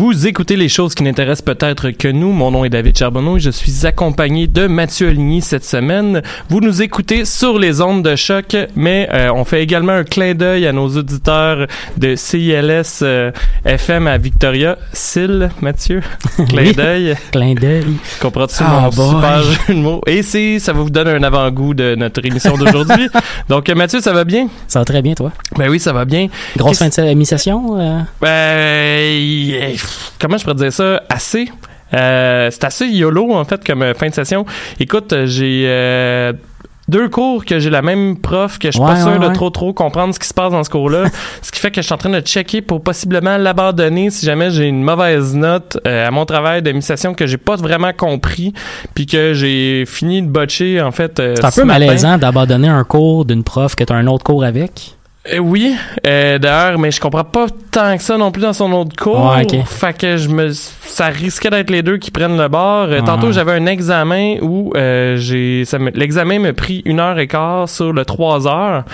Vous écoutez les choses qui n'intéressent peut-être que nous. Mon nom est David Charbonneau et je suis accompagné de Mathieu Aligny cette semaine. Vous nous écoutez sur les ondes de choc, mais euh, on fait également un clin d'œil à nos auditeurs de CILS euh, FM à Victoria. Sil, Mathieu, clin d'œil. Clin d'œil. Comprends-tu Ah, mon boy. super jeu de mots? Et c'est, ça va vous donner un avant-goût de notre émission d'aujourd'hui. Donc, euh, Mathieu, ça va bien? Ça va très bien, toi? Ben oui, ça va bien. Grosse fin de émission. euh, Ben, comment je pourrais dire ça? Assez. Euh, c'est assez YOLO, en fait, comme euh, fin de session. Écoute, euh, j'ai euh, deux cours que j'ai la même prof que je suis pas sûr ouais, de ouais. trop trop comprendre ce qui se passe dans ce cours-là. ce qui fait que je suis en train de checker pour possiblement l'abandonner si jamais j'ai une mauvaise note euh, à mon travail de mi-session que j'ai pas vraiment compris puis que j'ai fini de botcher, en fait. euh, C'est un ce peu matin. malaisant d'abandonner un cours d'une prof que tu as un autre cours avec. Euh, oui, euh, d'ailleurs, mais je comprends pas tant que ça non plus dans son autre cours. Ouais. Fait que je me, ça risquait d'être les deux qui prennent le bord. Euh. Tantôt, j'avais un examen où j'ai, me- l'examen m'a pris une heure et quart sur le trois heures.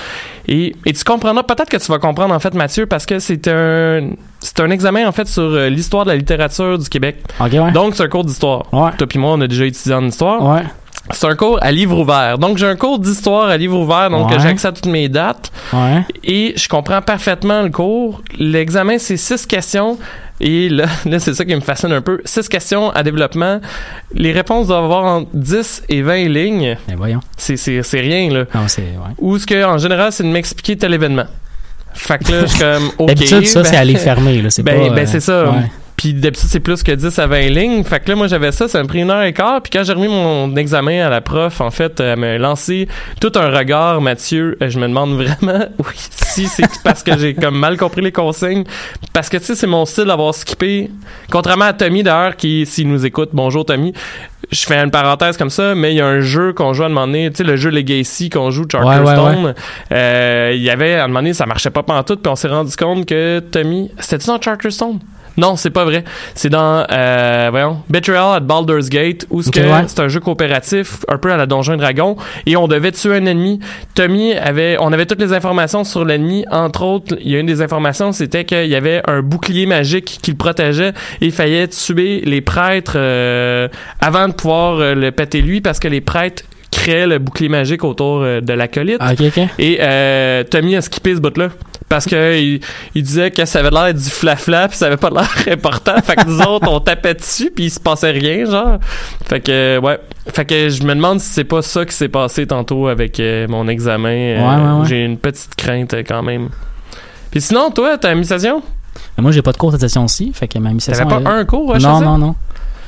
Et, et tu comprendras, peut-être que tu vas comprendre en fait, Mathieu, parce que c'est un, c'est un examen en fait sur l'histoire de la littérature du Québec. Ouais. Donc, c'est un cours d'histoire. Ouais. Toi puis moi, on a déjà étudié en histoire. Ouais. C'est un cours à livre ouvert. Donc, j'ai un cours d'histoire à livre ouvert, donc Ouais. j'ai accès à toutes mes dates Ouais. et je comprends parfaitement le cours. L'examen, c'est six questions. Et là, là c'est ça qui me fascine un peu. Six questions à développement. Les réponses doivent avoir entre 10 et 20 lignes. Ben voyons. C'est, c'est, c'est rien, là. Non, c'est. Ouais. Ou ce que, en général, c'est de m'expliquer tel événement. Fait que là, je suis comme, OK. D'habitude, ça, ben- c'est à les fermer. Là. C'est ben, pas, ben euh, c'est ça. ouais. Puis d'habitude, c'est plus que 10 à 20 lignes. Fait que là, moi, j'avais ça. Ça m'a pris une heure et quart. Puis quand j'ai remis mon examen à la prof, en fait, elle m'a lancé tout un regard, Mathieu. Euh, Je me demande vraiment, oui, si c'est parce que j'ai comme mal compris les consignes. Parce que, tu sais, c'est mon style d'avoir skippé. Contrairement à Tommy, d'ailleurs, qui, s'il nous écoute, bonjour Tommy. Je fais une parenthèse comme ça, mais il y a un jeu qu'on joue à un moment donné, tu sais, le jeu Legacy qu'on joue, Charterstone. Ouais, ouais, Euh, il y avait, à un moment donné, ça marchait pas pantoute, puis on s'est rendu compte que Tommy, c'était-tu dans Charterstone? Non, c'est pas vrai. C'est dans, euh, voyons, Betrayal at Baldur's Gate, où ce Ok, que ouais. c'est un jeu coopératif, un peu à la Donjon Dragon, et on devait tuer un ennemi. Tommy avait, on avait toutes les informations sur l'ennemi. Entre autres, il y a une des informations, c'était qu'il y avait un bouclier magique qui le protégeait, et il fallait tuer les prêtres euh, avant de pouvoir euh, le péter lui, parce que les prêtres créaient le bouclier magique autour euh, de l'acolyte. Ah, ok, ok. Et euh, Tommy a skippé ce bout-là. Parce que il, il disait que ça avait l'air du flafla puis ça avait pas l'air important. Fait que nous autres, on tapait dessus puis il se passait rien, genre. Fait que, euh, ouais. Fait que je me demande si c'est pas ça qui s'est passé tantôt avec euh, mon examen. Euh, Ouais, ouais, ouais. J'ai une petite crainte quand même. Puis sinon, toi, ta mission? Mais moi, j'ai pas de cours cette session-ci, fait que ma mission. T'avais pas elle- un cours, hein, Non, non, non.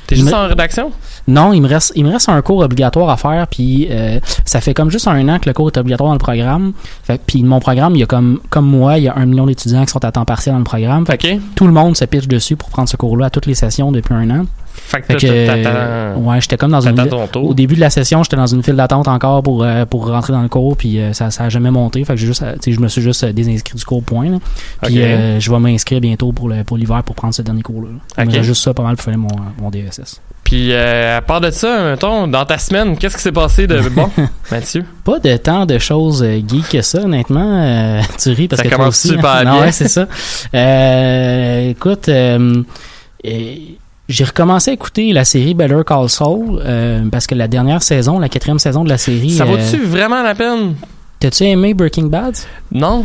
T'es juste en rédaction? Non, il me reste, il me reste un cours obligatoire à faire, puis euh, ça fait comme juste un an que le cours est obligatoire dans le programme. Fait, puis mon programme, il y a comme, comme moi, il y a un million d'étudiants qui sont à temps partiel dans le programme. Fait que OK. tout le monde se pitche dessus pour prendre ce cours-là à toutes les sessions depuis un an. Fait que, Fait que, ouais, j'étais comme dans une, t'attends ton tour. au début de la session, j'étais dans une file d'attente encore pour euh, pour rentrer dans le cours, puis euh, ça ça a jamais monté. Fait que j'ai juste, euh, je me suis juste désinscrit du cours point. là. Puis euh, je vais m'inscrire bientôt pour le pour l'hiver pour prendre ce dernier cours-là. là. Ok. Mais juste ça pas mal pour faire mon mon DSS. Puis euh, à part de ça, mettons, dans ta semaine, qu'est-ce qui s'est passé de bon, Mathieu? Pas de tant de choses euh, geek que ça, honnêtement. Euh, tu ris parce Ça que commence aussi, super hein? bien. Non, ouais, c'est ça. Écoute, j'ai recommencé à écouter la série Better Call Saul euh, parce que la dernière saison, la quatrième saison de la série. Ça euh, vaut-tu vraiment la peine? T'as-tu aimé Breaking Bad? Non.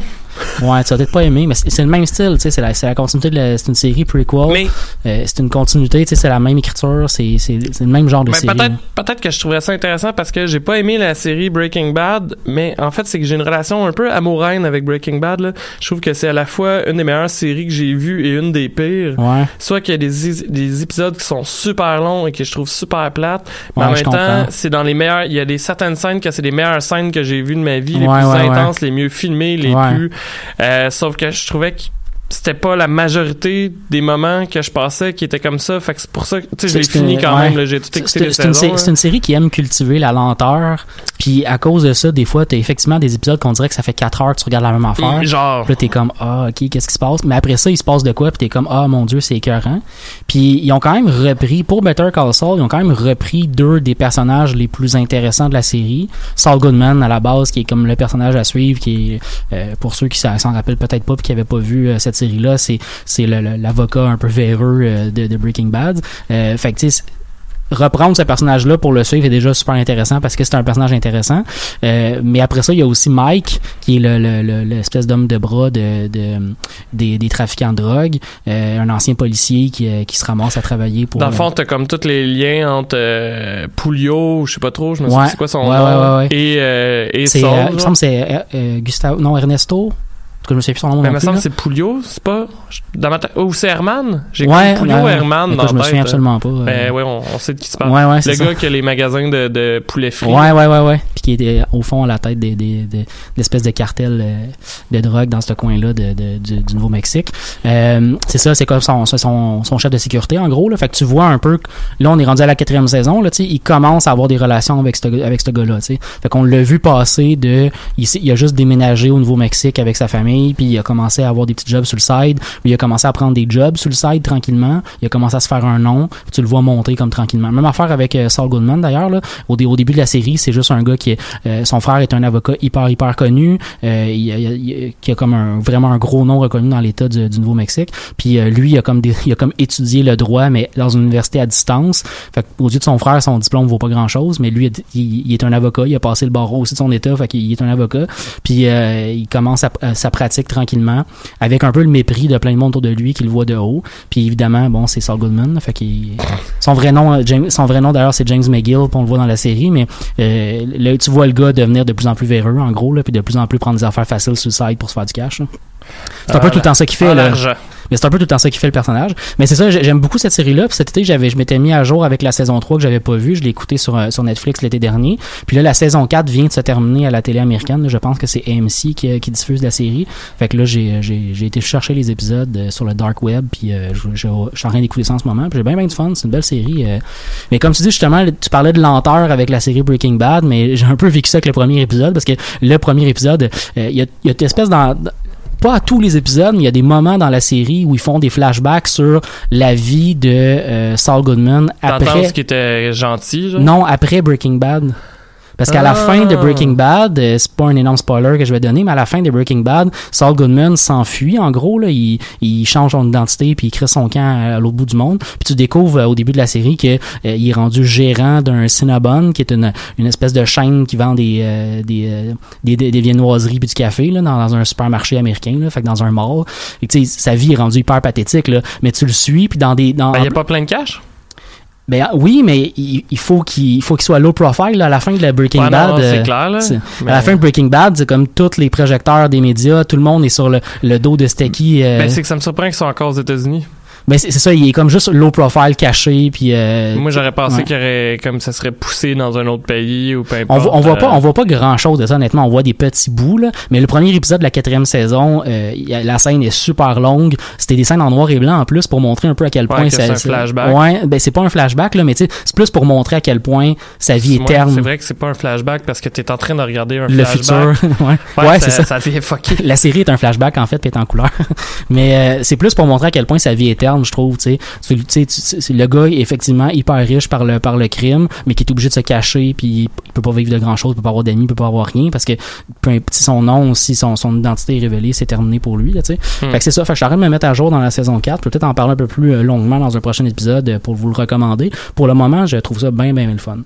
Ouais, tu as peut-être pas aimé, mais c'est le même style, tu sais, c'est la, la continuité de la, c'est une série prequel. Mais Euh, c'est une continuité, tu sais, c'est la même écriture, c'est, c'est, le même genre de Ben, série. peut-être peut-être que je trouverais ça intéressant parce que j'ai pas aimé la série Breaking Bad, mais en fait c'est que j'ai une relation un peu amoureuse avec Breaking Bad. Là. Je trouve que c'est à la fois une des meilleures séries que j'ai vues et une des pires. Ouais, Soit qu'il y a des, des épisodes qui sont super longs et que je trouve super plates, mais Ouais, en même temps c'est dans les meilleurs. Il y a des certaines scènes que c'est les meilleures scènes que j'ai vues de ma vie, les plus intenses, les mieux filmées, les plus. Euh, sauf que je trouvais que c'était pas la majorité des moments que je passais qui étaient comme ça. Fait que c'est pour ça que, tu sais, je l'ai fini quand ouais. même. J'ai tout écouté C'est une, sé- une série qui aime cultiver la lenteur. Puis à cause de ça, des fois, t'as effectivement des épisodes qu'on dirait que ça fait 4 heures que tu regardes la même affaire. là. Genre. Puis là, t'es comme, ah, ok, qu'est-ce qui se passe? Mais après ça, il se passe de quoi? Puis t'es comme, ah, mon Dieu, c'est écœurant. Puis ils ont quand même repris, pour Better Call Saul, ils ont quand même repris deux des personnages les plus intéressants de la série. Saul Goodman, à la base, qui est comme le personnage à suivre, qui est, euh, pour ceux qui s'en rappellent peut-être pas puis qui avaient pas vu euh, cette série-là, c'est, l'avocat un peu véreux euh, de, de Breaking Bad. Euh, fait que, tu sais, reprendre ce personnage-là pour le suivre est déjà super intéressant parce que c'est un personnage intéressant. Euh, mais après ça, il y a aussi Mike, qui est le, le- le- l'espèce d'homme de bras de, de- des, des trafiquants de drogue, euh, un ancien policier qui, qui se ramasse à travailler pour... Dans le fond, t'as comme tous les liens entre euh, Pouliot, je sais pas trop, je me souviens c'est quoi son Ouais, nom, ouais, ouais, ouais. et, et Saul, il me semble que c'est Gustavo... Non, Ernesto? En tout cas, je me souviens plus son nom Mais il non me semble que c'est Pouliot, c'est pas dans ma tête. Ou c'est Herman? J'ai Ouais, Pouliot ouais, Herman dans je me souviens tête. absolument pas. euh. Ben ouais, on, on sait de qui se parle. ouais, Le ça. gars qui a les magasins de, de poulet frit. Ouais, ouais, ouais, ouais. Puis qui était au fond à la tête des, des, des- l'espèce de cartel euh, de drogue dans ce coin-là de, de- du, du Nouveau-Mexique. Euh, c'est ça, c'est comme son, son, son chef de sécurité en gros. Là. Fait que tu vois un peu, que- là on est rendu à la quatrième saison, là, il commence à avoir des relations avec ce, avec ce gars-là. Fait qu'on l'a vu passer de, il, il a juste déménagé au Nouveau-Mexique avec sa famille, puis il a commencé à avoir des petits jobs sur le side, puis il a commencé à prendre des jobs sur le side tranquillement, il a commencé à se faire un nom, tu le vois monter comme tranquillement. Même affaire avec euh, Saul Goodman d'ailleurs. Au, au début de la série, c'est juste un gars qui est, euh, son frère est un avocat hyper hyper connu, euh, il, qui a comme un vraiment un gros nom reconnu dans l'État du, Nouveau-Mexique. Puis lui, il a comme il a comme étudié le droit, mais dans une université à distance. Fait aux yeux de son frère, son diplôme vaut pas grand chose, mais lui, il, est un avocat, il a passé le barreau aussi de son État, fait qu'il est un avocat. Puis il commence à- à- pratique tranquillement, avec un peu le mépris de plein de monde autour de lui qui le voit de haut. Puis évidemment, bon, c'est Saul Goodman, fait qu'il son vrai nom, euh, James, son vrai nom d'ailleurs, c'est James McGill, on le voit dans la série, mais euh, là, tu vois le gars devenir de plus en plus véreux, en gros, là, puis de plus en plus prendre des affaires faciles sur le side pour se faire du cash. là. C'est un peu Ah, tout le temps ça qu'il fait. Ah, là. Mais c'est un peu tout le temps ça qui fait le personnage. Mais c'est ça, j'ai- j'aime beaucoup cette série-là. Puis cet été, j'avais, je m'étais mis à jour avec la saison 3 que j'avais pas vue. Je l'ai écouté sur, euh, sur Netflix l'été dernier. Puis là, la saison 4 vient de se terminer à la télé américaine. Je pense que c'est AMC qui, euh, qui diffuse la série. Fait que là, j'ai, j'ai, j'ai été chercher les épisodes euh, sur le dark web. Puis euh, je, je, je suis en train d'écouter ça en ce moment. Puis j'ai bien, bien du fun. C'est une belle série. Mais comme tu dis, justement, tu parlais de lenteur avec la série Breaking Bad. Mais j'ai un peu vécu ça avec le premier épisode. Parce que le premier épisode, il y, a, il y a une espèce d'en- pas à tous les épisodes, mais il y a des moments dans la série où ils font des flashbacks sur la vie de euh, Saul Goodman T'entends après. ce qui était gentil, genre? Non, après Breaking Bad. Parce qu'à la Ah. fin de Breaking Bad, euh, c'est pas un énorme spoiler que je vais donner, mais à la fin de Breaking Bad, Saul Goodman s'enfuit en gros là, il, il change son identité puis il crée son camp à, à l'autre bout du monde. Puis tu découvres euh, au début de la série que euh, il est rendu gérant d'un Cinnabon qui est une, une espèce de chaîne qui vend des euh, des, euh, des, des, des viennoiseries puis du café là, dans, dans un supermarché américain là, fait que dans un mall. Et tu sais sa vie est rendue hyper pathétique là, mais tu le suis puis dans des dans Ben, y a pas plein de cash? Ben oui, mais il, il faut qu'il il faut qu'il soit low profile là, à la fin de la Breaking Ouais, Bad. non, c'est euh, clair, là. Mais- À la fin de Breaking Bad, c'est comme tous les projecteurs des médias, tout le monde est sur le, le dos de Stecky. euh, Ben, c'est que ça me surprend qu'ils soient encore aux États-Unis. Ben c'est ça, il est comme juste low profile, caché, puis. euh, Moi, j'aurais pensé ouais. qu'il aurait, comme ça serait poussé dans un autre pays ou peu on, importe. voit- on voit euh, pas, on voit pas grand chose de ça, honnêtement. On voit des petits bouts, là. Mais le premier épisode de la quatrième saison, euh, la scène est super longue. C'était des scènes en noir et blanc en plus pour montrer un peu à quel Ouais, point que ça. c'est un flashback. Ouais, ben c'est pas un flashback, là, mais c'est plus pour montrer à quel point sa vie est Ouais, terne. C'est vrai que c'est pas un flashback parce que t'es en train de regarder un Le flashback. futur. ouais, Ouais, Ouais, ça, c'est ça. ça devient fucké. la série est un flashback en fait puis est en couleur mais euh, c'est plus pour montrer à quel point sa vie est terne je trouve tu sais. Le gars est effectivement hyper riche par le par le crime mais qui est obligé de se cacher puis il, peut pas vivre de grand chose il peut pas avoir d'amis il peut pas avoir rien parce que peu si son nom aussi son, son identité est révélée c'est terminé pour lui là, tu sais. Hmm. fait que c'est ça. Fait que je de me mettre à jour dans la saison 4 peut-être en parler un peu plus euh, longuement dans un prochain épisode euh, pour vous le recommander. Pour le moment je trouve ça bien bien bien le fun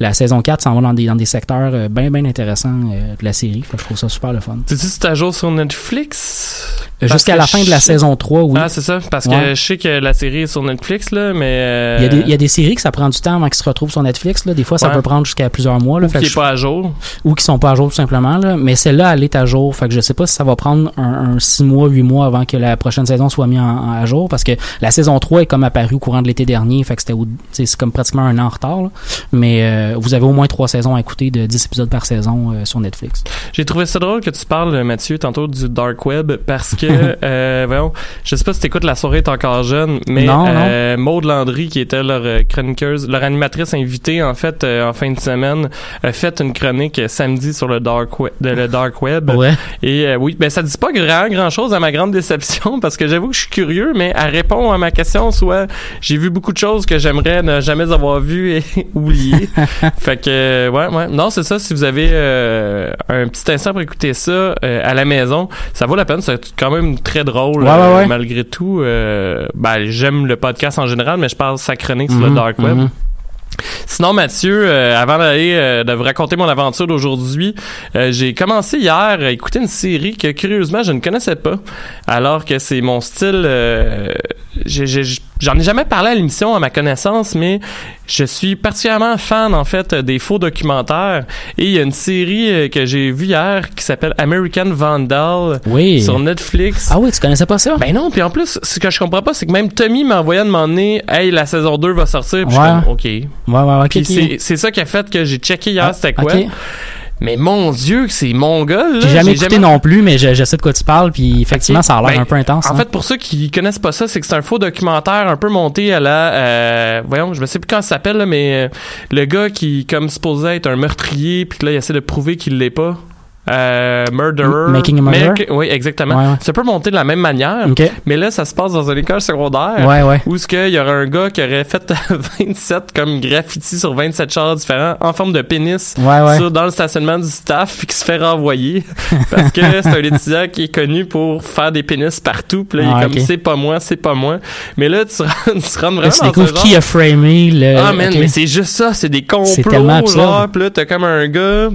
la saison 4 s'en va dans des dans des secteurs euh, bien bien intéressants euh, de la série fait que je trouve ça super le fun Tu dis c'est à jour sur Netflix? Parce Jusqu'à la fin de la je- saison 3, oui. Ah, c'est ça. Parce Ouais. que je sais que la série est sur Netflix, là, mais. euh, il, y a des, il y a des séries que ça prend du temps avant qu'ils se retrouvent sur Netflix. Là. Des fois, ça Ouais. peut prendre jusqu'à plusieurs mois. Là, ou qui est pas à jour. je- ou qui sont pas à jour tout simplement. Là. Mais celle-là, elle est à jour. Fait que je sais pas si ça va prendre un, un 6 mois, 8 mois avant que la prochaine saison soit mise en, en- à jour. Parce que la saison 3 est comme apparue au courant de l'été dernier. Fait que c'était c'est comme pratiquement un an en retard. là. Mais euh, vous avez au moins trois saisons à écouter de 10 épisodes par saison euh, sur Netflix. J'ai trouvé ça drôle que tu parles, Mathieu, tantôt du dark web parce que, euh, voyons, je sais pas si t'écoutes La soirée est encore jeune, mais Non, euh, Maude Landry, qui était leur euh, chroniqueuse, leur animatrice invitée, en fait, euh, en fin de semaine, a fait une chronique euh, samedi sur le dark web, le dark web. Ouais. Et euh, oui, ben ça dit pas grand grand chose à ma grande déception parce que j'avoue que je suis curieux, mais elle répond à ma question soit j'ai vu beaucoup de choses que j'aimerais ne jamais avoir vues et oubliées. fait que euh, ouais ouais non c'est ça. Si vous avez euh, un petit instant pour écouter ça euh, à la maison, ça vaut la peine. C'est quand même très drôle Ouais, ouais, ouais. malgré tout. Ben j'aime le podcast en général, mais je parle sa chronique sur le Mhm, dark web. mhm. Sinon, Mathieu, euh, avant d'aller euh, de vous raconter mon aventure d'aujourd'hui, euh, j'ai commencé hier à écouter une série que curieusement je ne connaissais pas, alors que c'est mon style. J'en ai jamais parlé à l'émission à ma connaissance, mais je suis particulièrement fan en fait des faux documentaires. Et il y a une série euh, que j'ai vue hier qui s'appelle American Vandal Oui. sur Netflix. Ah oui, tu connaissais pas ça? Ben non, puis en plus, ce que je comprends pas, c'est que même Tommy m'a envoyé à demander Hey, la saison 2 va sortir. Puis je suis comme, OK. ouais, ouais, ouais. Puis ok, ok. c'est- ça qui a fait que j'ai checké hier Ah, c'était quoi. Mais mon Dieu, c'est mon gars, là. J'ai jamais écouté non plus, mais je, je sais de quoi tu parles, puis effectivement, ça a l'air Ben, un peu intense. En hein. fait, pour ceux qui connaissent pas ça, c'est que c'est un faux documentaire un peu monté à la... euh, voyons, je me sais plus comment ça s'appelle, mais euh, le gars qui, comme supposé être un meurtrier, puis là, il essaie de prouver qu'il l'est pas. Euh, murderer. Making a Murderer? Make- oui, exactement. Ouais, ouais. C'est un peu monté de la même manière, Ok. mais là, ça se passe dans une école secondaire. Ouais, ouais. Où est-ce qu'il y aurait un gars qui aurait fait 27 comme graffiti sur 27 chars différents en forme de pénis Ouais, ouais. sur- dans le stationnement du staff puis qui se fait renvoyer parce que c'est un étudiant qui est connu pour faire des pénis partout puis là il Ah, est comme ok. c'est pas moi c'est pas moi mais là tu tu rentres vraiment tu découvres qui a framé le. ah man mais c'est juste ça c'est des C'est complots tellement absurde. genre puis là t'as comme un gars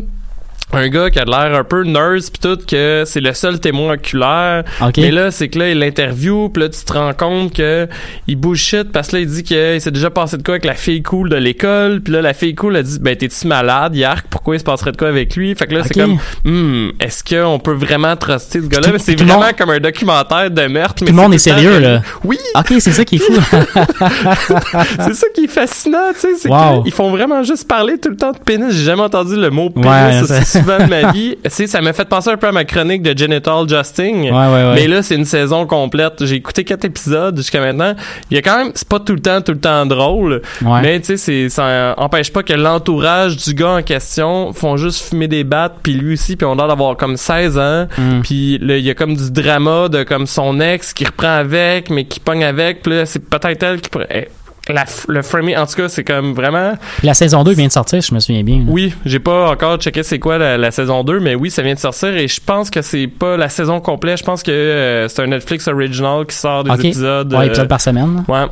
un gars qui a l'air un peu nurse pis tout que c'est le seul témoin oculaire Ok. mais là c'est que là il l'interview puis là tu te rends compte que il bullshit parce que là il dit qu'il s'est déjà passé de quoi avec la fille cool de l'école puis là la fille cool a dit ben t'es-tu malade Yark? Pourquoi il se passerait de quoi avec lui? Fait que là c'est comme hmm, est-ce qu'on peut vraiment truster ce gars-là? Tout- mais c'est tout vraiment monde- comme un documentaire de meurtre Tout mais le monde est tout sérieux, là. oui Ok, c'est ça qui est fou. c'est ça qui est fascinant, tu sais, Wow. qu'ils font vraiment juste parler tout le temps de pénis. J'ai jamais entendu le mot pénis Ouais, souvent de ma vie. Tu sais, ça m'a fait penser un peu à ma chronique de Genital Justing. Ouais, ouais, ouais. Mais là, c'est une saison complète. J'ai écouté quatre épisodes jusqu'à maintenant. Il y a quand même, c'est pas tout le temps, tout le temps drôle. Ouais. Mais tu sais, ça empêche pas que l'entourage du gars en question font juste fumer des battes, puis lui aussi, puis on a l'air d'avoir comme 16 ans. Mm. Puis là, il y a comme du drama de comme son ex qui reprend avec, mais qui pogne avec. Puis là, c'est peut-être elle qui pourrait... La, le framing, en tout cas, c'est comme vraiment... La saison 2 vient de sortir, je me souviens bien. là. Oui, j'ai pas encore checké c'est quoi la, la saison 2, mais oui, ça vient de sortir et je pense que c'est pas la saison complète. Je pense que euh, c'est un Netflix original qui sort des épisodes. Ouais, euh, épisode par semaine. Ouais.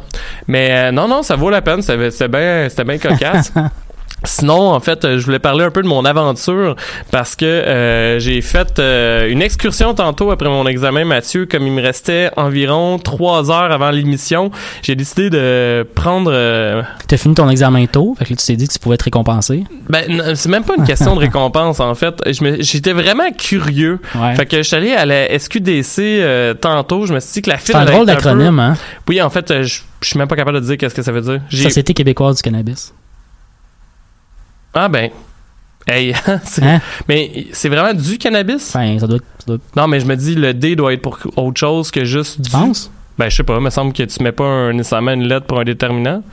Mais euh, non, non, ça vaut la peine. C'était c'était bien c'était bien cocasse. Sinon, en fait, euh, je voulais parler un peu de mon aventure parce que euh, j'ai fait euh, une excursion tantôt après mon examen, Mathieu. Comme il me restait environ trois heures avant l'émission, j'ai décidé de prendre... euh, T'as fini ton examen tôt, fait que là, tu t'es dit que tu pouvais être récompensé. ben, c'est même pas une question de récompense, en fait. J'étais vraiment curieux. Ouais. Fait que je suis allé à la SQDC euh, tantôt. Je me suis dit que la file... C'est un drôle d'acronyme, hein? Oui, en fait, euh, je suis même pas capable de dire qu'est-ce que ça veut dire. Société québécoise du cannabis. Ah ben... Hey, c'est- Hein? mais c'est vraiment du cannabis? Enfin, ça doit être. ça doit être- Non, mais je me dis, le D doit être pour autre chose que juste du... Penses? Ben, je sais pas, il me semble que tu mets pas un- nécessairement une lettre pour un déterminant.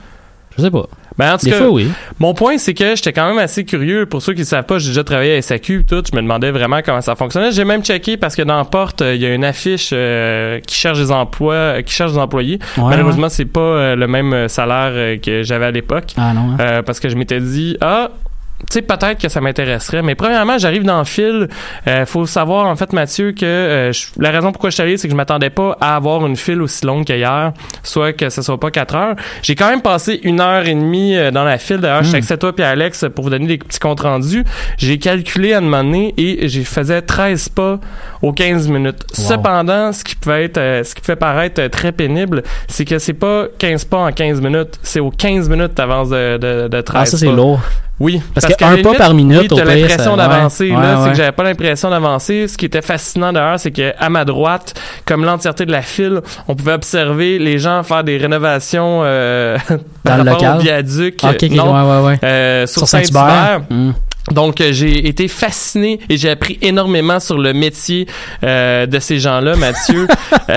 Je sais pas. Ben, en tout Des cas, fois, oui. mon point, c'est que j'étais quand même assez curieux. Pour ceux qui ne savent pas, j'ai déjà travaillé à SAQ et tout. Je me demandais vraiment comment ça fonctionnait. J'ai même checké parce que dans la porte, euh, il y a une affiche euh, qui cherche des emplois, euh, qui cherche des employés. Ouais, Malheureusement, c'est pas le même salaire que j'avais à l'époque. ouais. Ah non. hein. Parce que je m'étais dit, ah, tu sais, peut-être que ça m'intéresserait. Mais premièrement, j'arrive dans le fil. Euh, faut savoir, en fait, Mathieu, que euh, je- la raison pourquoi je suis allé, c'est que je m'attendais pas à avoir une file aussi longue qu'hier, soit que ce soit pas 4 heures. J'ai quand même passé une heure et demie euh, dans la file. D'ailleurs, je suis avec toi et Alex pour vous donner des petits comptes rendus. J'ai calculé à donné et j'ai faisais 13 pas aux 15 minutes. Wow. Cependant, ce qui peut être, euh, ce qui fait paraître euh, très pénible, c'est que c'est pas 15 pas en 15 minutes. C'est aux 15 minutes t'avances de, de, de 13 Ah, ça, c'est lourd. Oui. Parce que qu'à un la pas par minute, oui, t'as l'impression d'avancer. ouais, c'est que j'avais pas l'impression d'avancer. Ce qui était fascinant d'ailleurs, c'est que à ma droite, comme l'entièreté de la file, on pouvait observer les gens faire des rénovations euh, par Dans le rapport au local? viaduc. Ah, ok, ok, non, ouais, ouais, ouais. euh, sur, Sur Saint-Hubert? Saint-Hubert. Donc, euh, j'ai été fasciné et j'ai appris énormément sur le métier euh, de ces gens-là, Mathieu. Euh,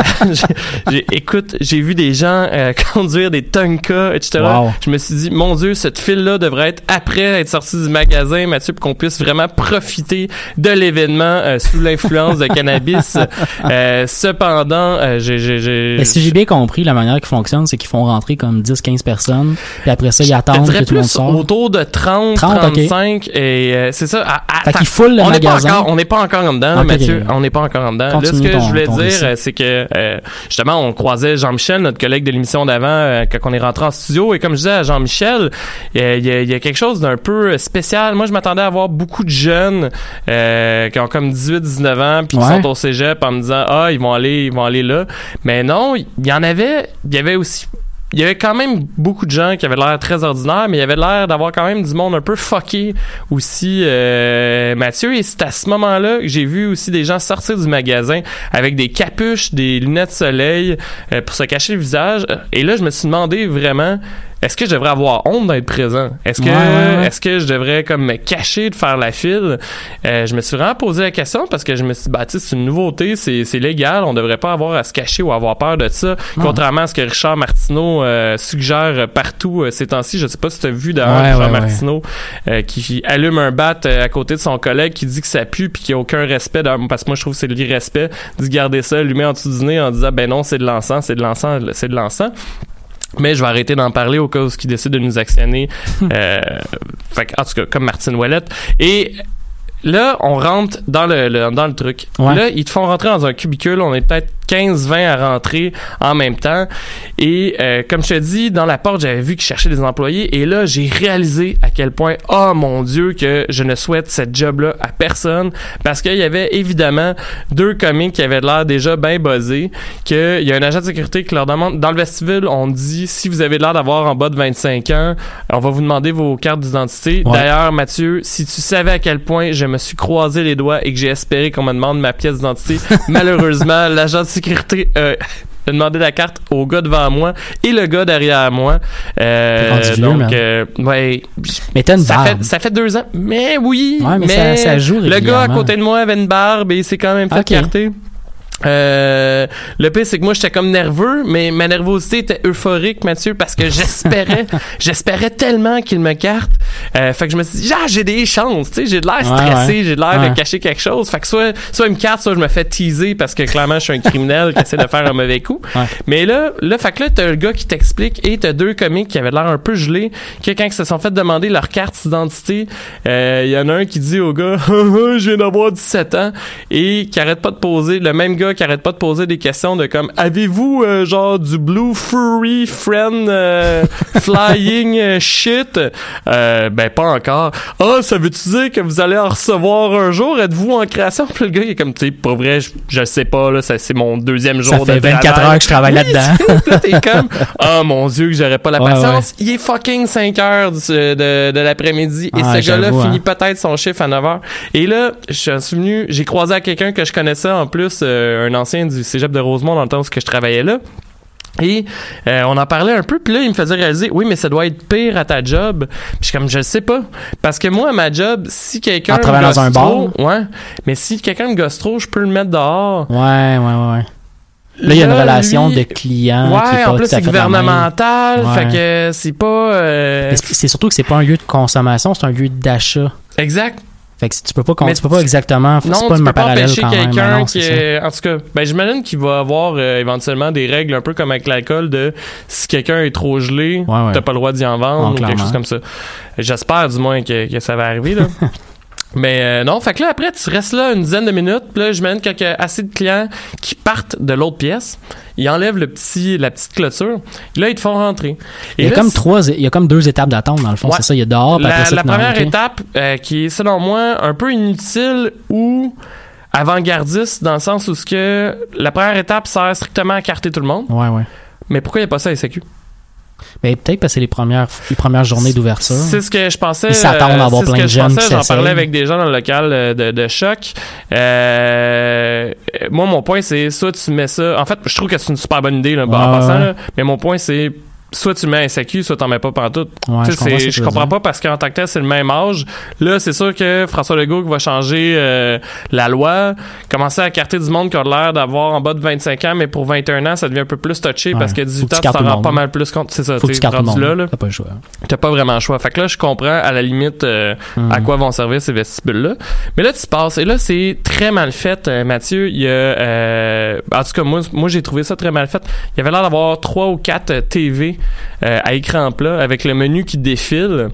j'ai- écoute, j'ai vu des gens euh, conduire des Tonka, etc. Wow. Je me suis dit, mon Dieu, cette file-là devrait être après être sortie du magasin, Mathieu, pour qu'on puisse vraiment profiter de l'événement euh, sous l'influence de cannabis. Euh, cependant, euh, j'ai... j'ai- j'ai- Mais si j'ai bien compris, la manière qui fonctionne, c'est qu'ils font rentrer comme 10-15 personnes, puis après ça, ils attendent que tout le monde sorte. autour de 30, 30, ok. 35 et euh, c'est ça. À, à- Fait le on n'est pas encore, on n'est pas encore en dedans, Mathieu. On n'est pas encore en dedans. Là, ce que ton- je voulais dire, euh, c'est que euh, justement, on croisait Jean-Michel, notre collègue de l'émission d'avant, euh, quand on est rentré en studio. Et comme je disais à Jean-Michel, il y, a- y y quelque chose d'un peu spécial. Moi, je m'attendais à avoir beaucoup de jeunes qui ont comme 18-19 ans, puis qui sont au cégep en me disant ah ils vont aller, ils vont aller là. Mais non, il y en avait, il y avait aussi il y avait quand même beaucoup de gens qui avaient l'air très ordinaires, mais il y avait l'air d'avoir quand même du monde un peu fucké aussi, euh, Mathieu. Et c'est à ce moment-là que j'ai vu aussi des gens sortir du magasin avec des capuches, des lunettes soleil euh, pour se cacher le visage. Et là, je me suis demandé vraiment, est-ce que je devrais avoir honte d'être présent? Est-ce que, Ouais, ouais, ouais. est-ce que je devrais comme me cacher de faire la file? Euh, je me suis vraiment posé la question parce que je me suis bah, sais, c'est une nouveauté, c'est, c'est légal, on devrait pas avoir à se cacher ou avoir peur de ça. Contrairement à ce que Richard Martineau euh, suggère partout euh, ces temps-ci. Je sais pas si tu as vu d'ailleurs Richard. Martineau euh, qui allume un bat à côté de son collègue qui dit que ça pue puis qu'il n'y a aucun respect. Parce que moi, je trouve que c'est de l'irrespect de garder ça allumé en dessous du nez en disant, ben non, c'est de l'encens, c'est de l'encens, c'est de l'encens. Mais je vais arrêter d'en parler au cas où qui décide de nous actionner. euh, fait en tout cas, comme Martine Ouellette. Et là, on rentre dans le, le- dans le truc. Ouais. Là, ils te font rentrer dans un cubicule. On est peut-être 15-20 à rentrer en même temps. Et euh, comme je te dis, dans la porte, j'avais vu qu'ils cherchaient des employés. Et là, j'ai réalisé à quel point, oh mon Dieu, que je ne souhaite cette job-là à personne. Parce qu'il y avait évidemment deux comiques qui avaient l'air déjà bien buzzés. Qu'il y a un agent de sécurité qui leur demande, dans le vestibule, on dit, si vous avez l'air d'avoir en bas de 25 ans, on va vous demander vos cartes d'identité. Ouais. D'ailleurs, Mathieu, si tu savais à quel point je me suis croisé les doigts et que j'ai espéré qu'on me demande ma pièce d'identité, malheureusement, l'agent de sécurité euh, de demander la carte au gars devant moi et le gars derrière moi. Euh, vieux, donc, euh, ouais, Mais t'as une ça barbe. fait, ça fait deux ans. Mais oui, Ouais, mais ça- ça joue Le gars à côté de moi avait une barbe et il s'est quand même fait Ok. carter. Euh, le pire c'est que moi j'étais comme nerveux mais ma nervosité était euphorique Mathieu parce que j'espérais j'espérais tellement qu'il me carte euh, fait que je me suis dit ah j'ai des chances tu sais j'ai de l'air stressé ouais. j'ai de l'air Ouais. de cacher quelque chose fait que soit soit il me carte soit je me fais teaser parce que clairement je suis un criminel qui essaie de faire un mauvais coup Ouais. mais là là fait que là t'as le gars qui t'explique et t'as deux comiques qui avaient l'air un peu gelés que quand ils se sont fait demander leur carte d'identité euh, il y en a un qui dit au gars je viens d'avoir 17 ans et qui arrête pas de poser le même gars qui arrête pas de poser des questions de comme avez-vous euh, genre du blue furry friend euh, flying euh, shit? Ben pas encore ah ça veut-tu dire que vous allez en recevoir un jour? Êtes-vous en création? Puis le gars il est comme tu sais pas vrai je, je sais pas là c'est mon deuxième jour Ça fait de 24 travail. heures que je travaille Oui, là-dedans. Là, t'es comme, oh mon dieu, que j'aurais pas la Ouais, patience. Il est fucking 5 heures du- de, de l'après-midi et Ouais, ce gars-là finit hein. peut-être son chiffre à 9 heures. Et là, je suis venu, j'ai croisé à quelqu'un que je connaissais en plus, euh, un ancien du cégep de Rosemont dans le temps où je travaillais là. Et euh, on en parlait un peu, puis là, il me faisait réaliser, oui, mais ça doit être pire à ta job. Puis je suis comme, je sais pas. Parce que moi, à ma job, si quelqu'un me dans un gosse trop, ouais, mais si quelqu'un me gosse trop, je peux le mettre dehors. Ouais, ouais, ouais, ouais. Là, il y a une Là, relation lui- de client qui est Ouais, pas en plus c'est gouvernemental, Ouais. fait que c'est pas euh, c'est surtout que c'est pas un lieu de consommation, c'est un lieu d'achat. exact. Fait que si tu peux pas, Mais tu peux pas exactement, Non, pas tu peux pas empêcher quelqu'un non, qui est en tout cas, ben j'imagine qu'il va avoir euh, éventuellement des règles un peu comme avec l'alcool de si quelqu'un est trop gelé, Ouais, ouais. t'as pas le droit d'y en vendre Non, ou quelque chose comme ça. J'espère du moins que, que ça va arriver là. Mais euh, non, fait que là après tu restes là une dizaine de minutes, puis là je mène quelques assez de clients qui partent de l'autre pièce, ils enlèvent le petit la petite clôture, et là ils te font rentrer. Il y a là, comme trois, il y a comme deux étapes d'attente dans le fond. Ouais. C'est ça, il y a dehors, puis la, après ça, la première étape euh, qui est selon moi un peu inutile ou avant-gardiste dans le sens où ce que la première étape sert strictement à carter tout le monde. Ouais, ouais. Mais pourquoi il n'y a pas ça à SAQ? Mais peut-être parce que c'est les premières, les premières journées d'ouverture. C'est ce que je pensais. Ils s'attendent à avoir ce plein que de je jeunes J'en parlais avec des gens dans le local euh, de, de choc. Euh, moi, mon point, c'est soit tu mets ça. En fait, je trouve que c'est une super bonne idée, là, en Ouais, passant, ouais. là, mais mon point, c'est soit tu mets un SAQ, soit t'en mets pas partout. Ouais, je comprends je comprends pas parce qu'en tant que tel, c'est le même âge. Là, c'est sûr que François Legault va changer euh, la loi, commencer à carter du monde qui a l'air d'avoir en bas de 25 ans, mais pour 21 ans, ça devient un peu plus touché Ouais. parce que Faut 18 que tu ans, tu t'en rends pas mal plus compte. C'est ça, Faut que tu cartes tout le rendu monde. là, là. T'as pas le choix. T'as pas vraiment le choix. Fait que là, je comprends à la limite euh, Hmm. à quoi vont servir ces vestibules-là. Mais là, tu passes. Et là, c'est très mal fait, euh, Mathieu. Il y a... euh, en tout cas, moi, moi j'ai trouvé ça très mal fait. Il y avait l'air d'avoir trois ou quatre euh, TV euh, à écran plat avec le menu qui défile.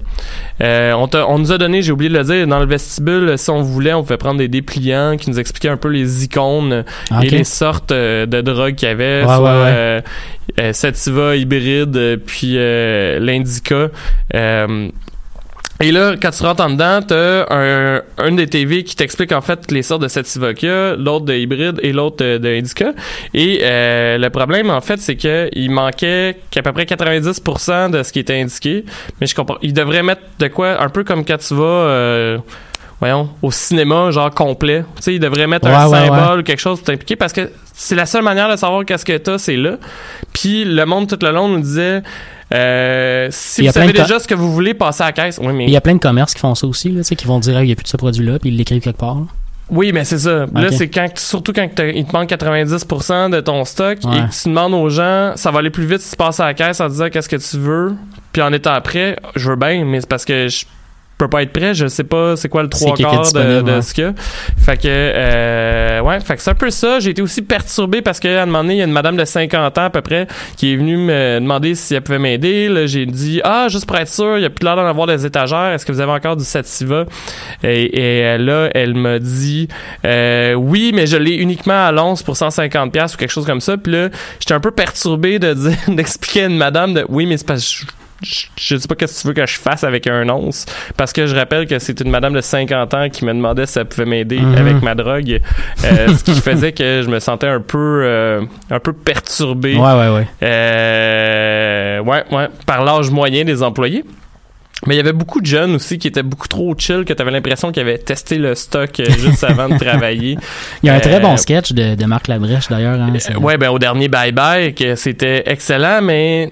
Euh, on, on nous a donné, j'ai oublié de le dire, dans le vestibule, si on voulait, on pouvait prendre des dépliants qui nous expliquaient un peu les icônes Ah, et les sortes euh, de drogues qu'il y avait, Ouais, soit ouais, ouais. euh, euh, Sativa hybride, puis euh, l'Indica. Et là, quand tu rentres en dedans, t'as un, un des TV qui t'explique en fait les sortes de Sativa qu'il y a, l'autre de hybride et l'autre de, de Indica. Et euh, le problème, en fait, c'est que il manquait qu'à peu près 90% de ce qui était indiqué. Mais je comprends. Il devrait mettre de quoi, un peu comme quand tu vas... euh, voyons, au cinéma, genre complet. Tu sais, il devrait mettre un Ouais, ouais, symbole ou quelque chose pour t'impliquer parce que c'est la seule manière de savoir qu'est-ce que t'as, c'est là. Puis le monde tout le long nous disait euh, si vous savez déjà ce que vous voulez, passez à la caisse. Oui, mais Il y a plein de commerces qui font ça aussi, là, tu sais, qui vont dire, il n'y a plus de ce produit-là, puis ils l'écrivent quelque part. là. Oui, mais c'est ça. Là, c'est quand, surtout quand il te manque 90% de ton stock Ouais. et que tu demandes aux gens, ça va aller plus vite si tu passes à la caisse en disant qu'est-ce que tu veux. Puis en étant prêt, je veux bien, mais c'est parce que je peux pas être prêt, je sais pas c'est quoi le trois quarts de, de ouais. ce qu'il y a. Fait que, euh, ouais, fait que c'est un peu ça. J'ai été aussi perturbé parce qu'à un moment donné, il y a une madame de 50 ans à peu près qui est venue me demander si elle pouvait m'aider. Là, j'ai dit, ah, juste pour être sûr, il y a plus l'air d'en avoir des étagères. Est-ce que vous avez encore du Sativa? Et, et là, elle m'a dit, euh, oui, mais je l'ai uniquement à l'once pour 150 pièces ou quelque chose comme ça. Puis là, j'étais un peu perturbé de dire, d'expliquer à une madame de, oui, mais c'est parce que je- sais pas qu'est-ce que tu veux que je fasse avec un once parce que je rappelle que c'est une madame de 50 ans qui me demandait si elle pouvait m'aider Mhm. avec ma drogue euh, ce qui faisait que je me sentais un peu euh, un peu perturbé Ouais, ouais, ouais. euh, ouais ouais par l'âge moyen des employés Mais il y avait beaucoup de jeunes aussi qui étaient beaucoup trop chill, que tu avais l'impression qu'ils avaient testé le stock juste avant de travailler. Il y a un très bon sketch de, de Marc Labrèche d'ailleurs. hein, Euh, ouais, ben au dernier Bye Bye, que c'était excellent, mais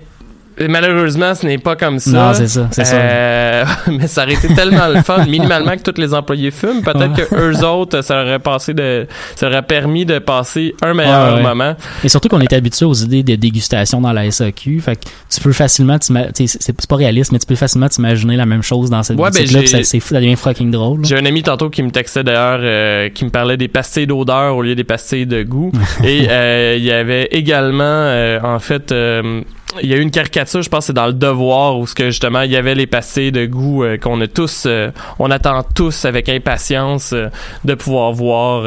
malheureusement, ce n'est pas comme ça. Non, c'est ça, c'est ça. Euh, mais ça aurait été tellement le fun, minimalement que tous les employés fument. Peut-être Ouais. que eux autres, ça aurait passé de, ça aurait permis de passer un meilleur Ouais, ouais. moment. Et surtout qu'on est habitué aux idées de dégustation dans la SAQ. Fait que tu peux facilement, c'est pas réaliste, mais tu peux facilement t'imaginer la même chose dans cette Ouais, ben, boutique-là. ça, c'est fou, ça devient fucking drôle. J'ai un ami tantôt qui me textait d'ailleurs, euh, qui me parlait des pastilles d'odeur au lieu des pastilles de goût. Et euh, il y avait également, euh, en fait, euh, il y a eu une caricature, je pense, c'est dans le Devoir où ce que justement il y avait les pastilles de goût euh, qu'on a tous, euh, on attend tous avec impatience euh, de pouvoir voir.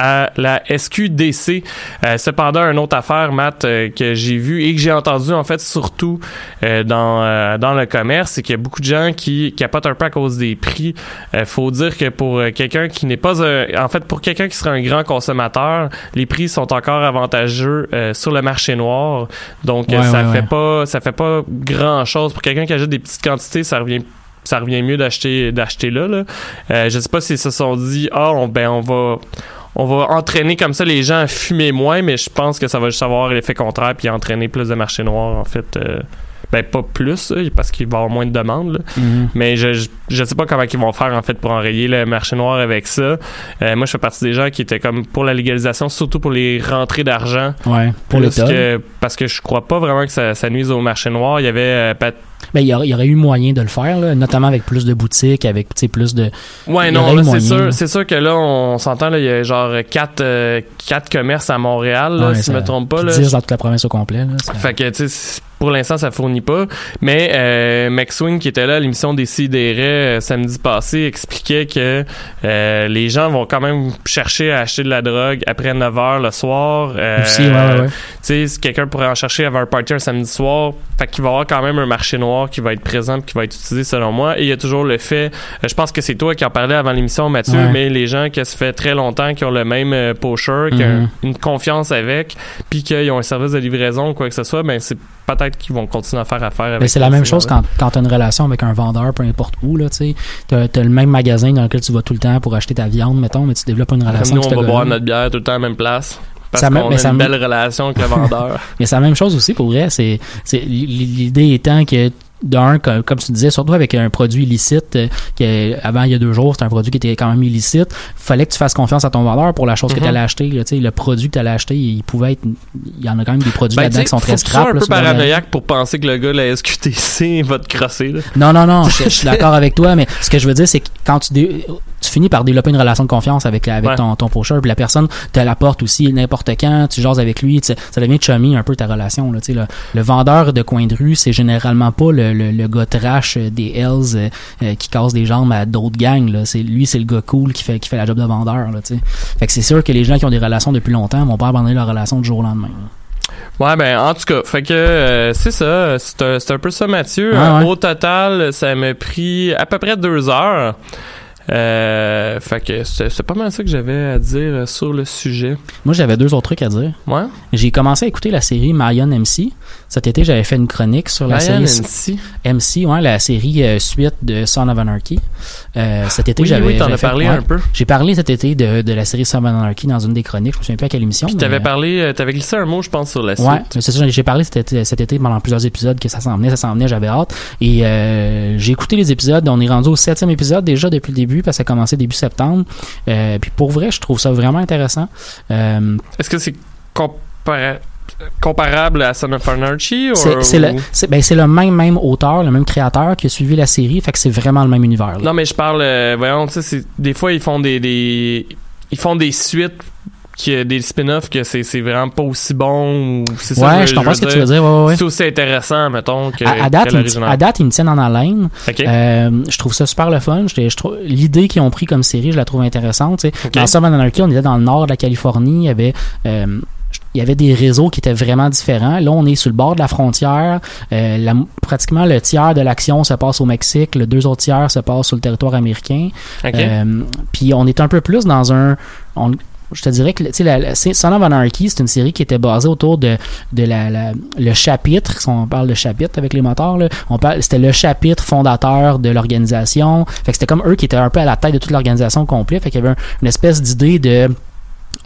À la SQDC. Euh, cependant, une autre affaire, Matt, euh, que j'ai vu et que j'ai entendu en fait surtout euh, dans euh, dans le commerce, c'est qu'il y a beaucoup de gens qui capotent un peu à cause des prix. Euh, faut dire que pour euh, quelqu'un qui n'est pas un, en fait pour quelqu'un qui serait un grand consommateur, les prix sont encore avantageux euh, sur le marché noir. Donc Ouais, ça ouais, fait ouais. pas ça fait pas grand chose pour quelqu'un qui achète des petites quantités, ça revient ça revient mieux d'acheter d'acheter là. là. Euh, je sais pas s'ils se sont dit ah on, ben on va on va entraîner comme ça les gens à fumer moins, mais je pense que ça va juste avoir l'effet contraire puis entraîner plus de marché noir en fait. euh, ben pas plus parce qu'il va y avoir moins de demandes. Mhm. Mais je, je, je sais pas comment ils vont faire en fait pour enrayer le marché noir avec ça. Euh, moi, je fais partie des gens qui étaient comme pour la légalisation, surtout pour les rentrées d'argent. Ouais, pour l'État. que- Parce que je crois pas vraiment que ça, ça nuise au marché noir. Il y avait euh, Pat- Ben, il y, aurait, il y aurait eu moyen de le faire, là, notamment avec plus de boutiques, avec plus de. Ouais, non, c'est sûr, c'est sûr que là, on s'entend, là, il y a genre quatre, euh, quatre commerces à Montréal, là, Ouais, si je me trompe pas. puis Là. 10 dans toute la province au complet. Là, ça- Fait que, tu sais, pour l'instant, ça fournit pas. Mais euh, McSwing, qui était là à l'émission des euh, samedi passé, expliquait que euh, les gens vont quand même chercher à acheter de la drogue après 9 h le soir. Euh, Aussi, ouais, ouais, ouais. Tu sais, si quelqu'un pourrait en chercher avant un party un samedi soir, fait qu'il va y avoir quand même un marché noir qui va être présent qui va être utilisé selon moi. Et il y a toujours le fait, je pense que c'est toi qui en parlais avant l'émission, Mathieu, Ouais. mais les gens qui se fait très longtemps, qui ont le même euh, pocher, qui ont Mhm. une confiance avec, puis qu'ils ont un service de livraison ou quoi que ce soit, ben c'est peut-être qu'ils vont continuer à faire affaire avec. Ben, c'est la même chose quand, quand tu as une relation avec un vendeur, peu importe où, là, tu sais. T'as as le même magasin dans lequel tu vas tout le temps pour acheter ta viande, mettons, mais tu développes une relation nous, avec on va boire notre bière tout le temps à la même place. Parce Ça qu'on mais a ça une belle relation avec le vendeur. Mais c'est la même chose aussi pour vrai. C'est- l'idée étant que d'un, comme, comme tu disais, surtout avec un produit illicite, euh, que avant il y a deux jours, c'était un produit qui était quand même illicite, fallait que tu fasses confiance à ton vendeur pour la chose que Mhm. tu allais acheter. là, tu sais, le produit que tu allais acheter, il pouvait être. Il y en a quand même des produits Ben, là-dedans qui sont très scrap. un peu paranoïaque pour penser que le gars de la SQTC va te crosser. Là. Non, non, non, je, je suis d'accord avec toi, mais ce que je veux dire, c'est que quand tu, dé- tu finis par développer une relation de confiance avec, avec Ouais. ton, ton pocheur, puis la personne te l'apporte aussi n'importe quand, tu jases avec lui, ça devient chummy un peu ta relation. Là, tu sais, le, le vendeur de coin de rue, c'est généralement pas le, le, le gars trash euh, des Hells euh, euh, qui casse des jambes à d'autres gangs. Là. C'est, lui, c'est le gars cool qui fait, qui fait la job de vendeur. Là, fait que c'est sûr que les gens qui ont des relations depuis longtemps vont pas abandonner leur relation du jour au lendemain. là. Ouais, ben en tout cas, fait que euh, c'est ça, c'est un, c'est un peu ça, Mathieu. Ouais. Au total, ça m'a pris à peu près deux heures. Euh, fait que c'est pas mal ça que j'avais à dire euh, sur le sujet. Moi, j'avais deux autres trucs à dire. Ouais? J'ai commencé à écouter la série Marion MC. Cet été, j'avais fait une chronique sur la Ryan série NC. MC, ouais, la série euh, suite de Son of Anarchy. Euh, cet été, Oui, j'avais. oui, t'en as fait- parlé ouais. un peu. J'ai parlé cet été de, de la série Son of Anarchy dans une des chroniques. Je me souviens plus à quelle émission. Puis t'avais parlé, t'avais glissé un mot, je pense, sur la suite. Ouais, c'est ça, j'ai parlé cet été, cet été pendant plusieurs épisodes que ça s'en venait, ça s'en venait, j'avais hâte. Et j'ai écouté les épisodes, on est rendu au septième épisode déjà depuis le début, parce que ça a commencé début septembre. Euh, puis pour vrai, je trouve ça vraiment intéressant. Euh, Est-ce que c'est compara- comparable à Son of Anarchy c'est le, ben, le même même auteur, le même créateur qui a suivi la série, fait que c'est vraiment le même univers. là. Non, mais je parle, euh, voyons, tu sais, des fois, ils font des, des, ils font des suites, qui, des spin-offs que c'est, c'est vraiment pas aussi bon, ou c'est ouais, que je comprends ce que tu veux dire. Ouais, ouais, ouais. C'est aussi intéressant, mettons, que, À, à date, que ils me, l'original. à date, ils me tiennent en haleine. Euh, je trouve ça super le fun. Je, je trouve l'idée qu'ils ont pris comme série, je la trouve intéressante. tu sais. OK. Dans of Anarchy, on était dans le nord de la Californie. Il y avait euh, il y avait des réseaux qui étaient vraiment différents. Là, on est sur le bord de la frontière. Euh, la- pratiquement le tiers de l'action se passe au Mexique. Le deux autres tiers se passe sur le territoire américain. Euh, puis on est un peu plus dans un... on- je te dirais que tu sais, la, la- Son of Anarchy, c'est une série qui était basée autour de, de la, la- le chapitre. Si on parle de chapitre avec les moteurs, là, on parle, c'était le chapitre fondateur de l'organisation. Fait que c'était comme eux qui étaient un peu à la tête de toute l'organisation complète. Fait qu'il y avait un- une espèce d'idée de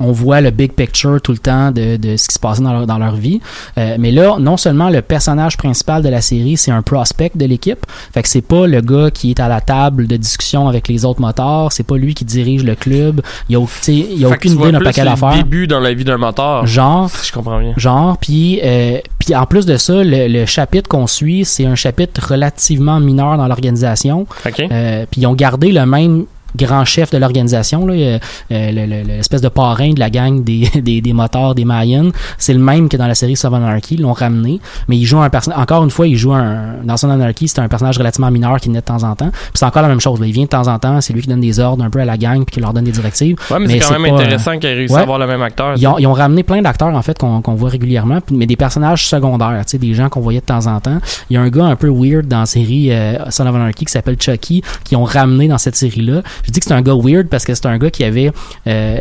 on voit le big picture tout le temps de, de ce qui se passait dans leur, dans leur vie. Euh, mais là, non seulement le personnage principal de la série, c'est un prospect de l'équipe. Fait que c'est pas le gars qui est à la table de discussion avec les autres motards. C'est pas lui qui dirige le club. Il y a, y a Fait aucune idée d'un paquet d'affaires. début dans la vie d'un moteur. Genre, je comprends bien. genre puis euh, puis en plus de ça le, le chapitre qu'on suit c'est un chapitre relativement mineur dans l'organisation OK. euh, puis ils ont gardé le même grand chef de l'organisation, là, euh, euh, le- le- l'espèce de parrain de la gang des, des, des motards, des Mayans. C'est le même que dans la série Son of Anarchy. Ils l'ont ramené, mais il joue un personnage. Encore une fois, il joue un. Dans Son of Anarchy, c'est un personnage relativement mineur qui naît de temps en temps. Puis c'est encore la même chose. là. Il vient de temps en temps, c'est lui qui donne des ordres un peu à la gang puis qui leur donne des directives. Ouais, mais, mais c'est quand même pas, euh, intéressant qu'il ait réussi ouais. à avoir le même acteur. Ils ont, ils ont ramené plein d'acteurs en fait qu'on qu'on voit régulièrement, mais des personnages secondaires, tu sais, des gens qu'on voyait de temps en temps. Il y a un gars un peu weird dans la série euh, Son of Anarchy qui s'appelle Chucky, qui ont ramené dans cette série-là. Je dis que c'est un gars weird parce que c'est un gars qui avait euh,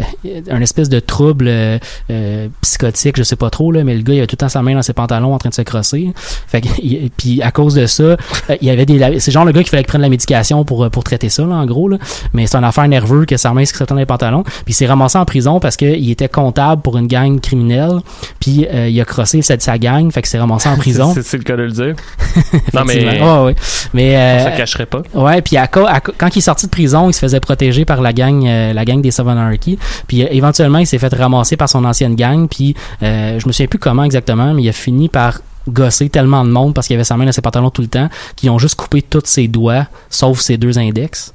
un espèce de trouble euh, euh, psychotique, je sais pas trop là, mais le gars il avait tout le temps sa main dans ses pantalons en train de se crosser. Fait que, il- puis à cause de ça, euh, il y avait des, c'est genre le gars qui fallait prenne la médication pour euh, pour traiter ça là en gros là. Mais c'est une affaire nerveux que sa main se dans les pantalons. Puis il s'est ramassé en prison parce qu'il était comptable pour une gang criminelle. Puis euh, il a crossé sa, sa gang, fait que s'est ramassé en prison. C'est le cas de le dire. non, mais Effectivement. Ouais. Mais euh, ça cacherait pas. Ouais, puis à, à quand il est sorti de prison, il se faisait protéger par la gang, euh, la gang des Seven Anarchy. Puis euh, éventuellement, il s'est fait ramasser par son ancienne gang. Puis euh, je me souviens plus comment exactement, mais il a fini par gosser tellement de monde parce qu'il avait sa main dans ses pantalons tout le temps qu'ils ont juste coupé tous ses doigts, sauf ses deux index.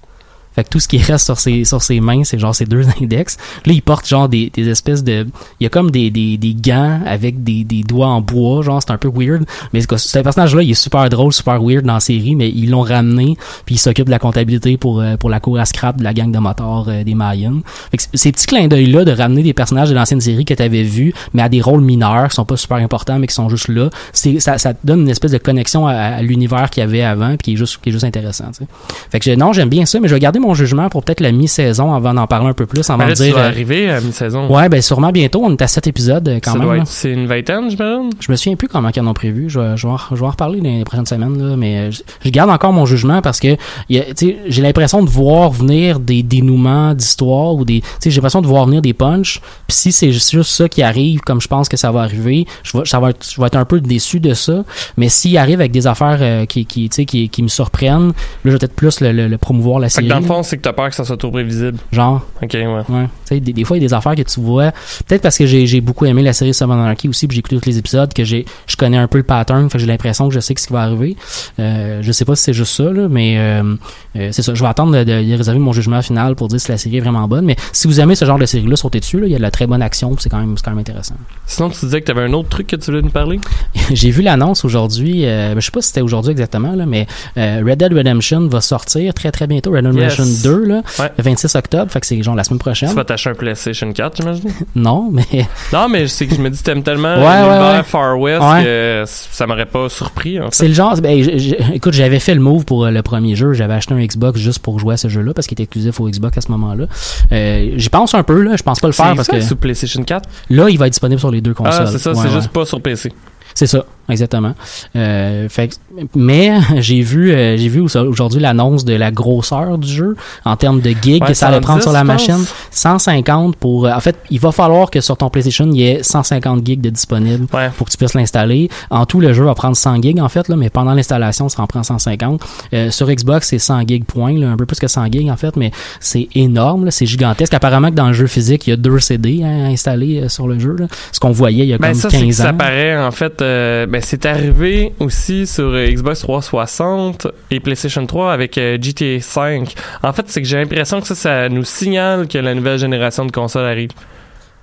Fait que tout ce qui reste sur ses, sur ses mains, c'est genre ses deux index. Là, il porte genre des, des espèces de... Il y a comme des, des, des gants avec des, des doigts en bois, genre c'est un peu weird. Mais ce personnage-là, il est super drôle, super weird dans la série, mais ils l'ont ramené, puis il s'occupe de la comptabilité pour, euh, pour la cour à scrap de la gang de motards euh, des Mayans. Fait que ces petits clins d'œil-là de ramener des personnages de l'ancienne série que tu avais vus, mais à des rôles mineurs, qui sont pas super importants, mais qui sont juste là, ça, ça donne une espèce de connexion à, à l'univers qu'il y avait avant, puis qui est juste, qui est juste intéressant. tu sais. Fait que non, j'aime bien ça, mais je vais garder jugement pour peut-être la mi-saison avant d'en parler un peu plus, avant de là, tu dire. vas euh, arriver à mi-saison. Ouais, ben sûrement bientôt. On est à 7 épisodes euh, quand Ça même. C'est une vingtaine, j'imagine? Je me souviens plus comment ils en ont prévu. Je vais, je vais, en, je vais en reparler dans les prochaines semaines, là, mais euh, je, je garde encore mon jugement parce que tu sais, j'ai l'impression de voir venir des dénouements d'histoire ou des. tu sais, J'ai l'impression de voir venir des punchs. Puis si c'est juste ça qui arrive, comme je pense que ça va arriver, je vais, ça va être, je vais être un peu déçu de ça. Mais s'il arrive avec des affaires euh, qui, qui, tu sais, qui, qui me surprennent, là, je vais peut-être plus le, le- le promouvoir la série. dans le fond, c'est que t'as peur que ça soit trop prévisible? Genre, Ok, ouais. Ouais. Tu sais, des, des fois, il y a des affaires que tu vois. Peut-être parce que j'ai j'ai beaucoup aimé la série Seven Anarchy aussi, puis j'ai écouté tous les épisodes, que j'ai je connais un peu le pattern, fait que j'ai l'impression que je sais ce qui va arriver. Euh, je sais pas si c'est juste ça, là, mais euh, euh, c'est ça. Je vais attendre de, de- réserver mon jugement final pour dire si la série est vraiment bonne. Mais si vous aimez ce genre de série-là, sautez dessus. Là. Il y a de la très bonne action, c'est quand même, c'est quand même intéressant. Sinon, tu disais que t'avais un autre truc que tu voulais nous parler? j'ai vu l'annonce aujourd'hui. Euh, ben, je sais pas si c'était aujourd'hui exactement, là, mais Red Dead Redemption va sortir très très bientôt. Red Dead Yes. Redemption 2, là, Ouais. le 26 octobre. Fait que c'est genre la semaine prochaine. Tu vas t'acheter un PlayStation 4, j'imagine? Non, mais non, mais c'est que je me dis, t'aimes tellement Ouais, ouais, l'univers ouais. Far West que ça m'aurait pas surpris, en fait. C'est le genre. Ben, j- j- écoute, j'avais fait le move pour euh, le premier jeu. J'avais acheté un Xbox juste pour jouer à ce jeu-là parce qu'il était exclusif au Xbox à ce moment-là. Euh, J'y pense un peu là. Je pense pas le faire parce que sous PlayStation 4? là, il va être disponible sur les deux consoles. Ah, c'est ça, c'est juste pas sur PC. C'est ça, exactement. Euh, fait, mais j'ai vu, euh, j'ai vu au- aujourd'hui l'annonce de la grosseur du jeu en termes de gigs Ouais, que ça allait 110, prendre sur la machine. pense. 150 pour. euh, en fait, il va falloir que sur ton PlayStation il y ait 150 gigs de disponible Ouais. pour que tu puisses l'installer. En tout, le jeu va prendre 100 gigs en fait là, mais pendant l'installation, ça en prend 150. Euh, sur Xbox, c'est 100 gigs point, là, un peu plus que 100 gigs en fait, mais c'est énorme, là, c'est gigantesque. Apparemment que dans le jeu physique, il y a deux CD hein, installés euh, sur le jeu. Là. Ce qu'on voyait il y a Ben comme ça, c'est que 15 ans. ça paraît, en fait, euh, ben c'est arrivé aussi sur euh, Xbox 360 et PlayStation 3 avec euh, GTA 5. En fait, c'est que j'ai l'impression que ça, ça nous signale que la nouvelle génération de consoles arrive.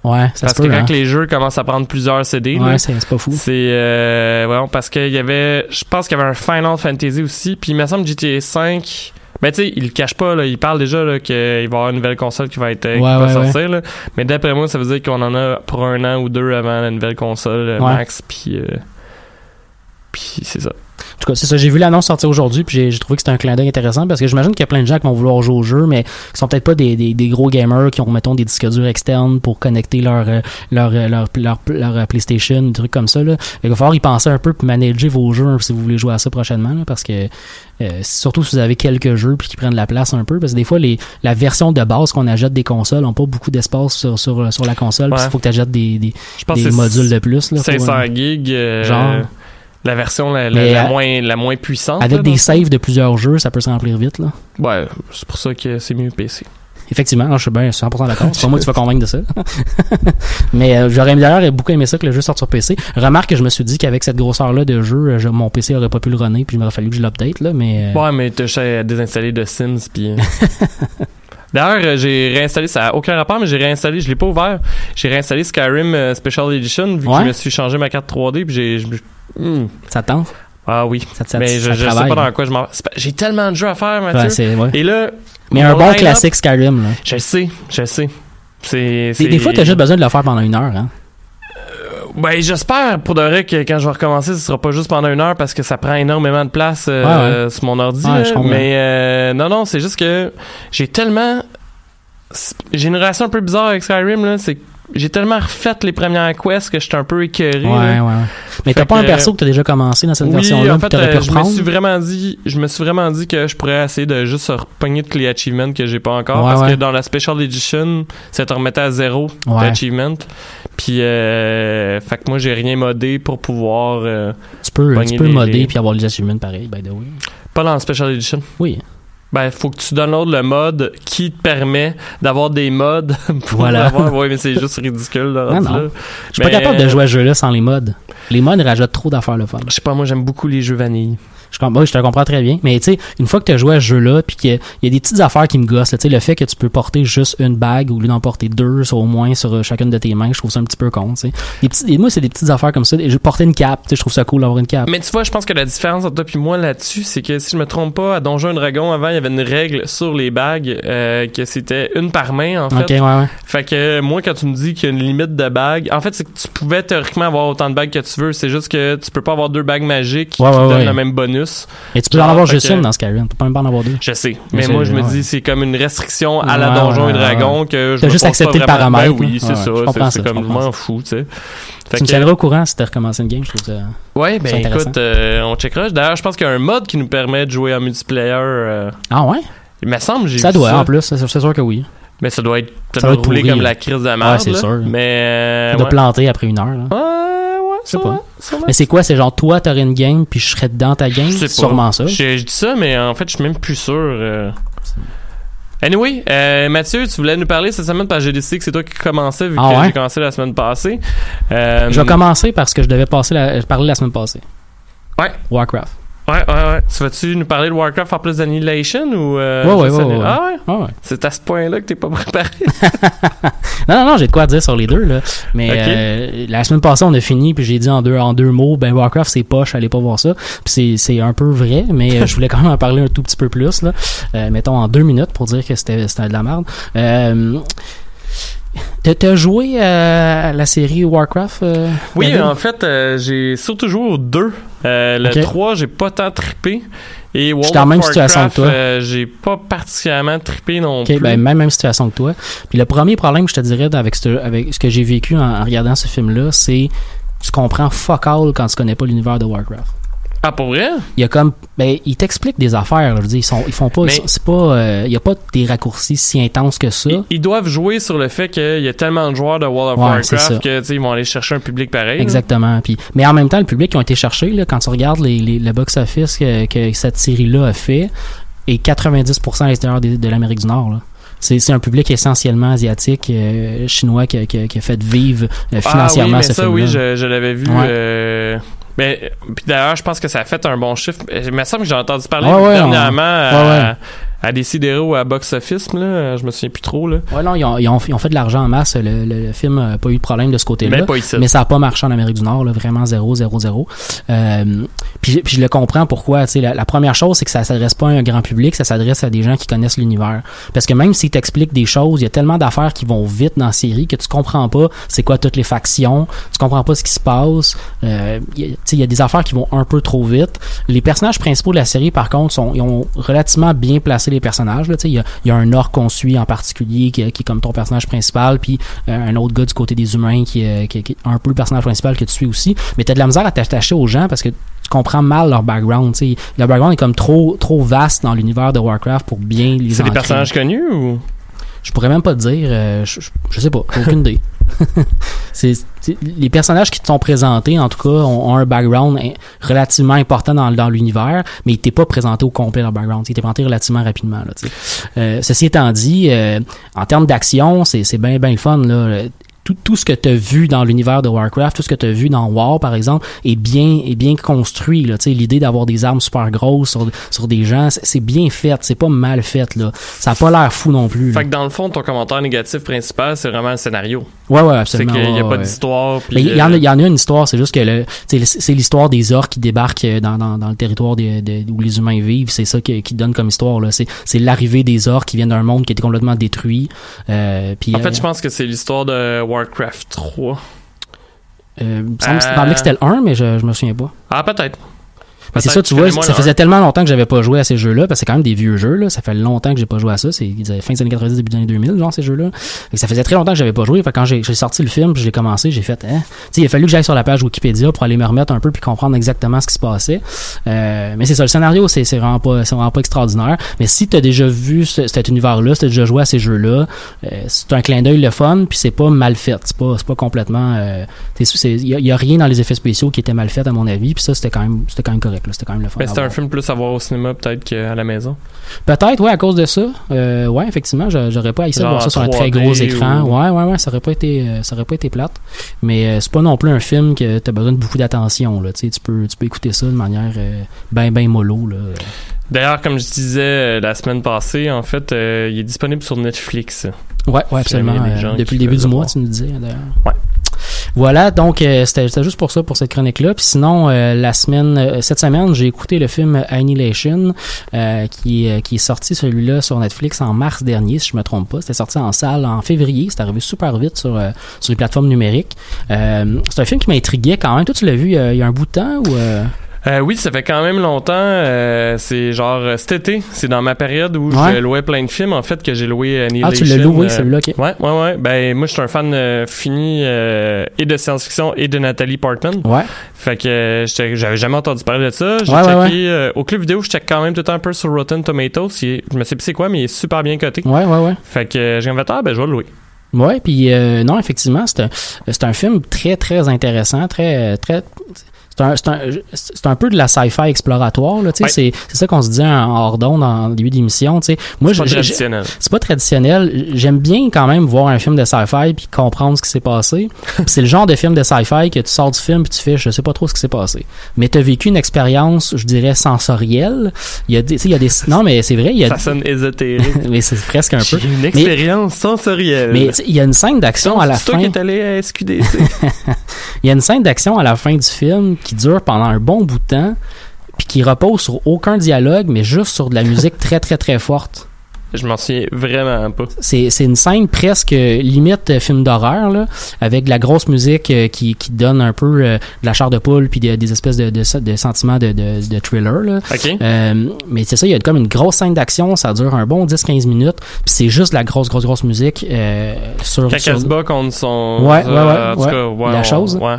Ouais, ça Parce se que peut. quand hein. les jeux commencent à prendre plusieurs CD, Ouais, c'est pas fou. c'est euh, parce qu'il y avait, je pense qu'il y avait un Final Fantasy aussi, puis il me semble GTA 5. Ben tu sais, il le cache pas là, il parle déjà là qu'il va y avoir une nouvelle console qui va être euh, qui va ouais, sortir là. Mais d'après moi, ça veut dire qu'on en a pour un an ou deux avant la nouvelle console euh, max, puis euh, puis c'est ça. Tout cas, c'est ça. J'ai vu l'annonce sortir aujourd'hui, puis j'ai- trouvé que c'était un clin d'œil intéressant parce que j'imagine qu'il y a plein de gens qui vont vouloir jouer au jeu, mais qui sont peut-être pas des, des, des gros gamers qui ont, mettons, des disques durs externes pour connecter leur, euh, leur, euh, leur, leur, leur, euh, PlayStation, des trucs comme ça. Là. Qu'il va falloir y penser un peu puis manager vos jeux hein, si vous voulez jouer à ça prochainement, là, parce que euh, surtout si vous avez quelques jeux puis qui prennent la place un peu, parce que des fois, les, la version de base qu'on achète des consoles n'ont pas beaucoup d'espace sur, sur, sur la console, Ouais. il faut que tu achètes des, des, Je pense des modules de plus. Là, pour, 500 euh, gigs. euh, Genre. La version la, la- Mais, la euh, moins, la moins puissante. avec là, des saves de plusieurs jeux, ça peut se remplir vite. Là. Ouais, c'est pour ça que c'est mieux PC. Effectivement, non, je suis bien 100% d'accord. C'est pas moi qui vas convaincre de ça. Mais euh, j'aurais d'ailleurs beaucoup aimé ça que le jeu sorte sur PC. Remarque que je me suis dit qu'avec cette grosseur-là de jeu, euh, je- mon PC aurait pas pu le runner, puis il m'aurait fallu que je l'update. Là, mais euh, Ouais, mais t'as désinstaller de Sims, puis... D'ailleurs, euh, j'ai réinstallé, ça a aucun rapport, mais j'ai réinstallé, je l'ai pas ouvert. J'ai réinstallé Skyrim euh, Special Edition, vu que je me suis changé ma carte 3D, puis j'ai... Hmm. ça te tente? Ah oui. Ça, ça, mais je, ça je sais pas dans quoi je m'en... J'ai tellement de jeux à faire, Mathieu. Ouais. Et là... Mais un bon classique Skyrim. Là. Je sais, je sais. C'est... Des, des fois, t'as juste besoin de le faire pendant une heure. Hein. Ben, j'espère pour de vrai que quand je vais recommencer, ce sera pas juste pendant une heure parce que ça prend énormément de place euh, sur mon ordi. Ouais, je. Mais euh, non, non, c'est juste que j'ai tellement. J'ai une relation un peu bizarre avec Skyrim, là. C'est j'ai tellement refait les premières quests que j'étais un peu écœuré. Ouais, là. ouais. Mais t'as pas un perso que t'as déjà commencé dans cette Oui, version-là, en fait, pu euh, je me suis vraiment dit, je me suis vraiment dit que je pourrais essayer de juste repogner tous les achievements que j'ai pas encore, Ouais, parce ouais. que dans la Special Edition, ça te remettait à zéro Ouais. d'achievement. Puis, euh, fait que moi, j'ai rien modé pour pouvoir, euh, Tu peux, pogner tu peux les- modder les- puis avoir les achievements pareil, by the way. pas dans la Special Edition. Oui. Ben, faut que tu downloades le mode qui te permet d'avoir des modes pour Voilà. avoir. Ouais, mais c'est juste ridicule, là. Non, non. Je suis pas capable de jouer à ce jeu-là sans les mods. Les mods rajoutent trop d'affaires le fun. Je sais pas, moi, j'aime beaucoup les jeux vanille. Je, com- oui, je te comprends très bien. Mais tu sais, une fois que tu as joué à ce jeu-là, puis qu'il y, y a des petites affaires qui me gossent, tu sais, le fait que tu peux porter juste une bague au lieu d'en porter deux, au moins sur euh, chacune de tes mains, je trouve ça un petit peu con. tu sais. Moi, c'est des petites affaires comme ça. Et je porter une cape, tu sais, je trouve ça cool d'avoir une cape. Mais tu vois, je pense que la différence entre toi et moi là-dessus, c'est que si je me trompe pas, à Donjon et Dragon, avant, il y avait une règle sur les bagues euh, que c'était une par main, en fait. ok, ouais, ouais. Fait que moi, quand tu me dis qu'il y a une limite de bagues, en fait, c'est que tu pouvais théoriquement avoir autant de bagues que tu veux. C'est juste que tu peux pas avoir deux bagues magiques Ouais, qui donnent le même bonus. Et tu peux Genre, en avoir juste que- une dans Skyrim. Tu peux pas même pas en avoir deux. Je sais. Mais Mais c'est- moi, je me ouais. dis, c'est comme une restriction à la Ouais, Donjon ouais, et Dragon que je T'as juste accepté le vraiment- paramètre, Ben oui, c'est Ouais, ça. C'est- C'est comme, je m'en fous, tu sais. Fait Tu me tiendras au courant si t'as recommencé une game, je trouve ça. Ouais, C'est ben écoute, euh, on checkera. D'ailleurs, je pense qu'il y a un mode qui nous permet de jouer en multiplayer. euh, Ah ouais? il me semble, j'ai Ça doit, ça. en plus, c'est sûr, c'est que oui. Mais ça doit être, ça, doit être rouler comme la crise de la merde. c'est là. sûr. Mais, euh, ouais. planter après une heure. Là. Pas. sûrement. Mais c'est quoi? C'est genre toi, t'aurais une game, puis je serais dans ta game? C'est sûrement ça. Je, je dis ça, mais en fait, je suis même plus sûr. euh. Anyway, euh, Mathieu, tu voulais nous parler cette semaine parce que j'ai décidé que c'est toi qui commençais vu Ah que ouais? j'ai commencé la semaine passée. Euh, Je vais commencer parce que je devais passer la, parler la semaine passée. Ouais. Warcraft. Ouais, ouais, ouais. Tu vas-tu nous parler de Warcraft en plus d'Annihilation ou. Euh, Ouais, ouais. Ah ouais? Ah ouais? C'est à ce point-là que t'es pas préparé. Non, non, non, j'ai de quoi dire sur les deux, là. Mais euh, la semaine passée, on a fini, puis j'ai dit en deux, en deux mots, ben Warcraft, c'est poche, allez pas voir ça. Puis c'est, c'est un peu vrai, mais euh, je voulais quand même en parler un tout petit peu plus, là. Euh, mettons en deux minutes pour dire que c'était, c'était de la merde. Euh, t'as, joué euh, à la série Warcraft? euh, Oui, en fait, euh, j'ai surtout joué aux deux. Euh, le Ok. 3, j'ai pas tant trippé. Et World J'étais en même Warcraft, situation que toi. euh, j'ai pas particulièrement trippé non Ok, plus. ben même même situation que toi. Puis le premier problème, je te dirais, avec ce, avec ce que j'ai vécu en, en regardant ce film-là, c'est tu comprends fuck all quand tu connais pas l'univers de Warcraft. Ah, pour vrai? Il y a comme, ben, ils t'expliquent des affaires. là, je veux dire, ils sont, ils font pas, c'est pas, euh, il y a pas des raccourcis si intenses que ça. Ils, ils doivent jouer sur le fait qu'il y a tellement de joueurs de World of Ouais. Warcraft que tu sais, ils vont aller chercher un public pareil. Exactement. Puis, mais en même temps, le public qui ont été cherchés, là, quand tu regardes les, les- le box-office que, que cette série-là a fait, est 90% à l'extérieur de, l'Amérique du Nord. là. C'est, un public essentiellement asiatique, euh, chinois, qui, a- qui a- qui a fait vivre euh, Ah financièrement oui, mais ce ça, film-là. oui, je, je l'avais vu. Ouais. euh, Mais puis d'ailleurs, je pense que ça a fait un bon chiffre. Il me semble que j'ai entendu parler Ouais, ouais, dernièrement ouais, ouais. À Decideret ou à Box Office, là, je me souviens plus trop. Là. Ouais, non, ils ont, ils ont, ils ont fait de l'argent en masse. Le, le, le film n'a pas eu de problème de ce côté-là. Mais pas ici. Mais ça n'a pas marché en Amérique du Nord, là, vraiment zéro, zéro, zéro. Euh, puis, puis je le comprends pourquoi. Tu sais, la, la première chose, c'est que ça s'adresse pas à un grand public, ça s'adresse à des gens qui connaissent l'univers. Parce que même s'ils t'expliquent des choses, il y a tellement d'affaires qui vont vite dans la série que tu comprends pas c'est quoi toutes les factions, tu comprends pas ce qui se passe. Euh, a- tu sais, il y a des affaires qui vont un peu trop vite. Les personnages principaux de la série, par contre, sont, ils ont relativement bien placé les personnages. Il y a, y a un orc qu'on suit en particulier qui, qui est comme ton personnage principal, puis euh, un autre gars du côté des humains qui, est- qui, est- qui est un peu le personnage principal que tu suis aussi. Mais t'as de la misère à t'attacher aux gens parce que tu comprends mal leur background. tu sais. Leur background est comme trop trop vaste dans l'univers de Warcraft pour bien les C'est des personnages connus ou? Je pourrais même pas te dire. euh, je, je- je sais pas. Aucune idée. c'est- les personnages qui te sont présentés, en tout cas, ont, un background relativement important dans, l'univers, mais ils t'étaient pas présentés au complet leur background. Ils étaient présentés relativement rapidement. Là, euh, ceci étant dit, euh, en termes d'action, c'est, bien bien le fun. Là. Tout, tout ce que tu as vu dans l'univers de Warcraft, tout ce que tu as vu dans WoW, par exemple, est bien, est bien construit. Là. L'idée d'avoir des armes super grosses sur, sur des gens, c'est, c'est bien fait. C'est pas mal fait. Là. Ça a pas l'air fou non plus. là. Fait que dans le fond, ton commentaire négatif principal, c'est vraiment le scénario. Ouais, ouais, C'est absolument. qu'il n'y a ouais, pas ouais. d'histoire. il y, en a- y en a une histoire, c'est juste que le, c'est l'histoire des orques qui débarquent euh, dans, dans, dans le territoire des- de- où les humains vivent. C'est ça qui, qui donne comme histoire. là. C'est c'est l'arrivée des orques qui viennent d'un monde qui était complètement détruit. Euh, puis, En fait, euh, je pense que c'est l'histoire de Warcraft 3. euh, il me semble que c'était le 1, mais je, je me souviens pas. Ah, peut-être. Mais c'est ça, tu vois, ça faisait un. tellement longtemps que j'avais pas joué à ces jeux-là, parce que c'est quand même des vieux jeux, là. Ça fait longtemps que j'ai pas joué à ça. C'est fin des années 90, début des années 2000, genre, ces jeux-là. Ça faisait très longtemps que j'avais pas joué. Fait quand j'ai j'ai sorti le film, j'ai commencé, j'ai fait, hein. Tu il a fallu que j'aille sur la page Wikipédia pour aller me remettre un peu puis comprendre exactement ce qui se passait. Euh, mais c'est ça, le scénario, c'est c'est vraiment pas, c'est vraiment pas extraordinaire. Mais si t'as déjà vu ce- cet univers-là, si t'as déjà joué à ces jeux-là, euh, c'est un clin d'œil le fun, puis c'est pas mal fait. C'est pas, c'est pas complètement, euh, il y, a- y a rien dans les effets spéciaux qui était mal fait à mon avis, puis ça c'était quand même, c'était quand même correct. C'était quand même le fun. C'était un film plus à voir au cinéma, peut-être qu'à la maison. Peut-être, ouais, à cause de ça. Euh, ouais, effectivement, j'a- j'aurais pas essayé de voir ça sur un 3D très gros écran. ou- Ouais, ouais, ouais, ça aurait pas été, euh, ça aurait pas été plate. Mais euh, c'est pas non plus un film que t'as besoin de beaucoup d'attention. Là, tu peux, tu peux écouter ça de manière euh, ben, ben mollo. Là. D'ailleurs, comme je disais euh, la semaine passée, en fait, il est disponible sur Netflix. Ouais, ouais, absolument. depuis le début du mois, voir. tu nous disais d'ailleurs. Ouais. Voilà, donc euh, c'était juste pour ça, pour cette chronique-là. Puis sinon, euh, la semaine, euh, cette semaine, j'ai écouté le film Annihilation, euh, qui, qui est sorti celui-là sur Netflix en mars dernier, si je me trompe pas. C'était sorti en salle en février. C'est arrivé super vite sur, sur les plateformes numériques. C'est un film qui m'intriguait quand même. Toi, tu l'as vu il y a un bout de temps ou euh, Euh, oui, ça fait quand même longtemps. euh, c'est genre euh, cet été. C'est dans ma période où Ouais. je louais plein de films, en fait, que j'ai loué Annihilation. Ah, tu l'as loué euh, celui-là, ok. Ouais, ouais, ouais. Ben, moi, je suis un fan euh, fini euh, et de science-fiction et de Nathalie Portman. Ouais. Fait que euh, j'avais jamais entendu parler de ça. J'ai Ouais, ouais, checké euh, au club vidéo, je check quand même tout le temps un peu sur Rotten Tomatoes. Est- je me sais plus c'est quoi, mais il est super bien coté. Ouais, ouais, ouais. Fait que euh, j'ai fait ah ben je vais le louer. Ouais, puis euh, non, effectivement, c'est un, c'est un film très, très intéressant, très, très. C'est un, un, un peu de la sci-fi exploratoire, là, tu sais, Ouais. c'est, ça qu'on se disait en hors d'onde en début d'émission. Moi, C'est pas traditionnel. c'est pas traditionnel. J'aime bien quand même voir un film de sci-fi puis comprendre ce qui s'est passé. C'est le genre de film de sci-fi que tu sors du film puis tu fais je sais pas trop ce qui s'est passé. Mais tu as vécu une expérience, je dirais sensorielle. Il y a des il y a des non mais c'est vrai, il y a Ça sonne ésotérique. mais c'est presque un peu. Une expérience sensorielle. Mais tu sais, il y a une scène d'action à la c'est toi fin. qui es allé à SQDC. Il y a une scène d'action à la fin du film qui dure pendant un bon bout de temps, puis qui repose sur aucun dialogue, mais juste sur de la musique très très très forte. je m'en souviens vraiment pas. C'est c'est une scène presque limite euh, film d'horreur là, avec de la grosse musique euh, qui, qui donne un peu euh, de la chair de poule puis des, des espèces de, de, de sentiments de, de, thriller là. OK. Euh, mais c'est ça, il y a comme une grosse scène d'action, ça dure un bon 10-15 minutes, puis c'est juste de la grosse, grosse, grosse musique euh, sur, Quand sur elle se bat contre son. Ouais, ouais, ouais, en tout ouais. cas, ouais, La on- chose. Ouais.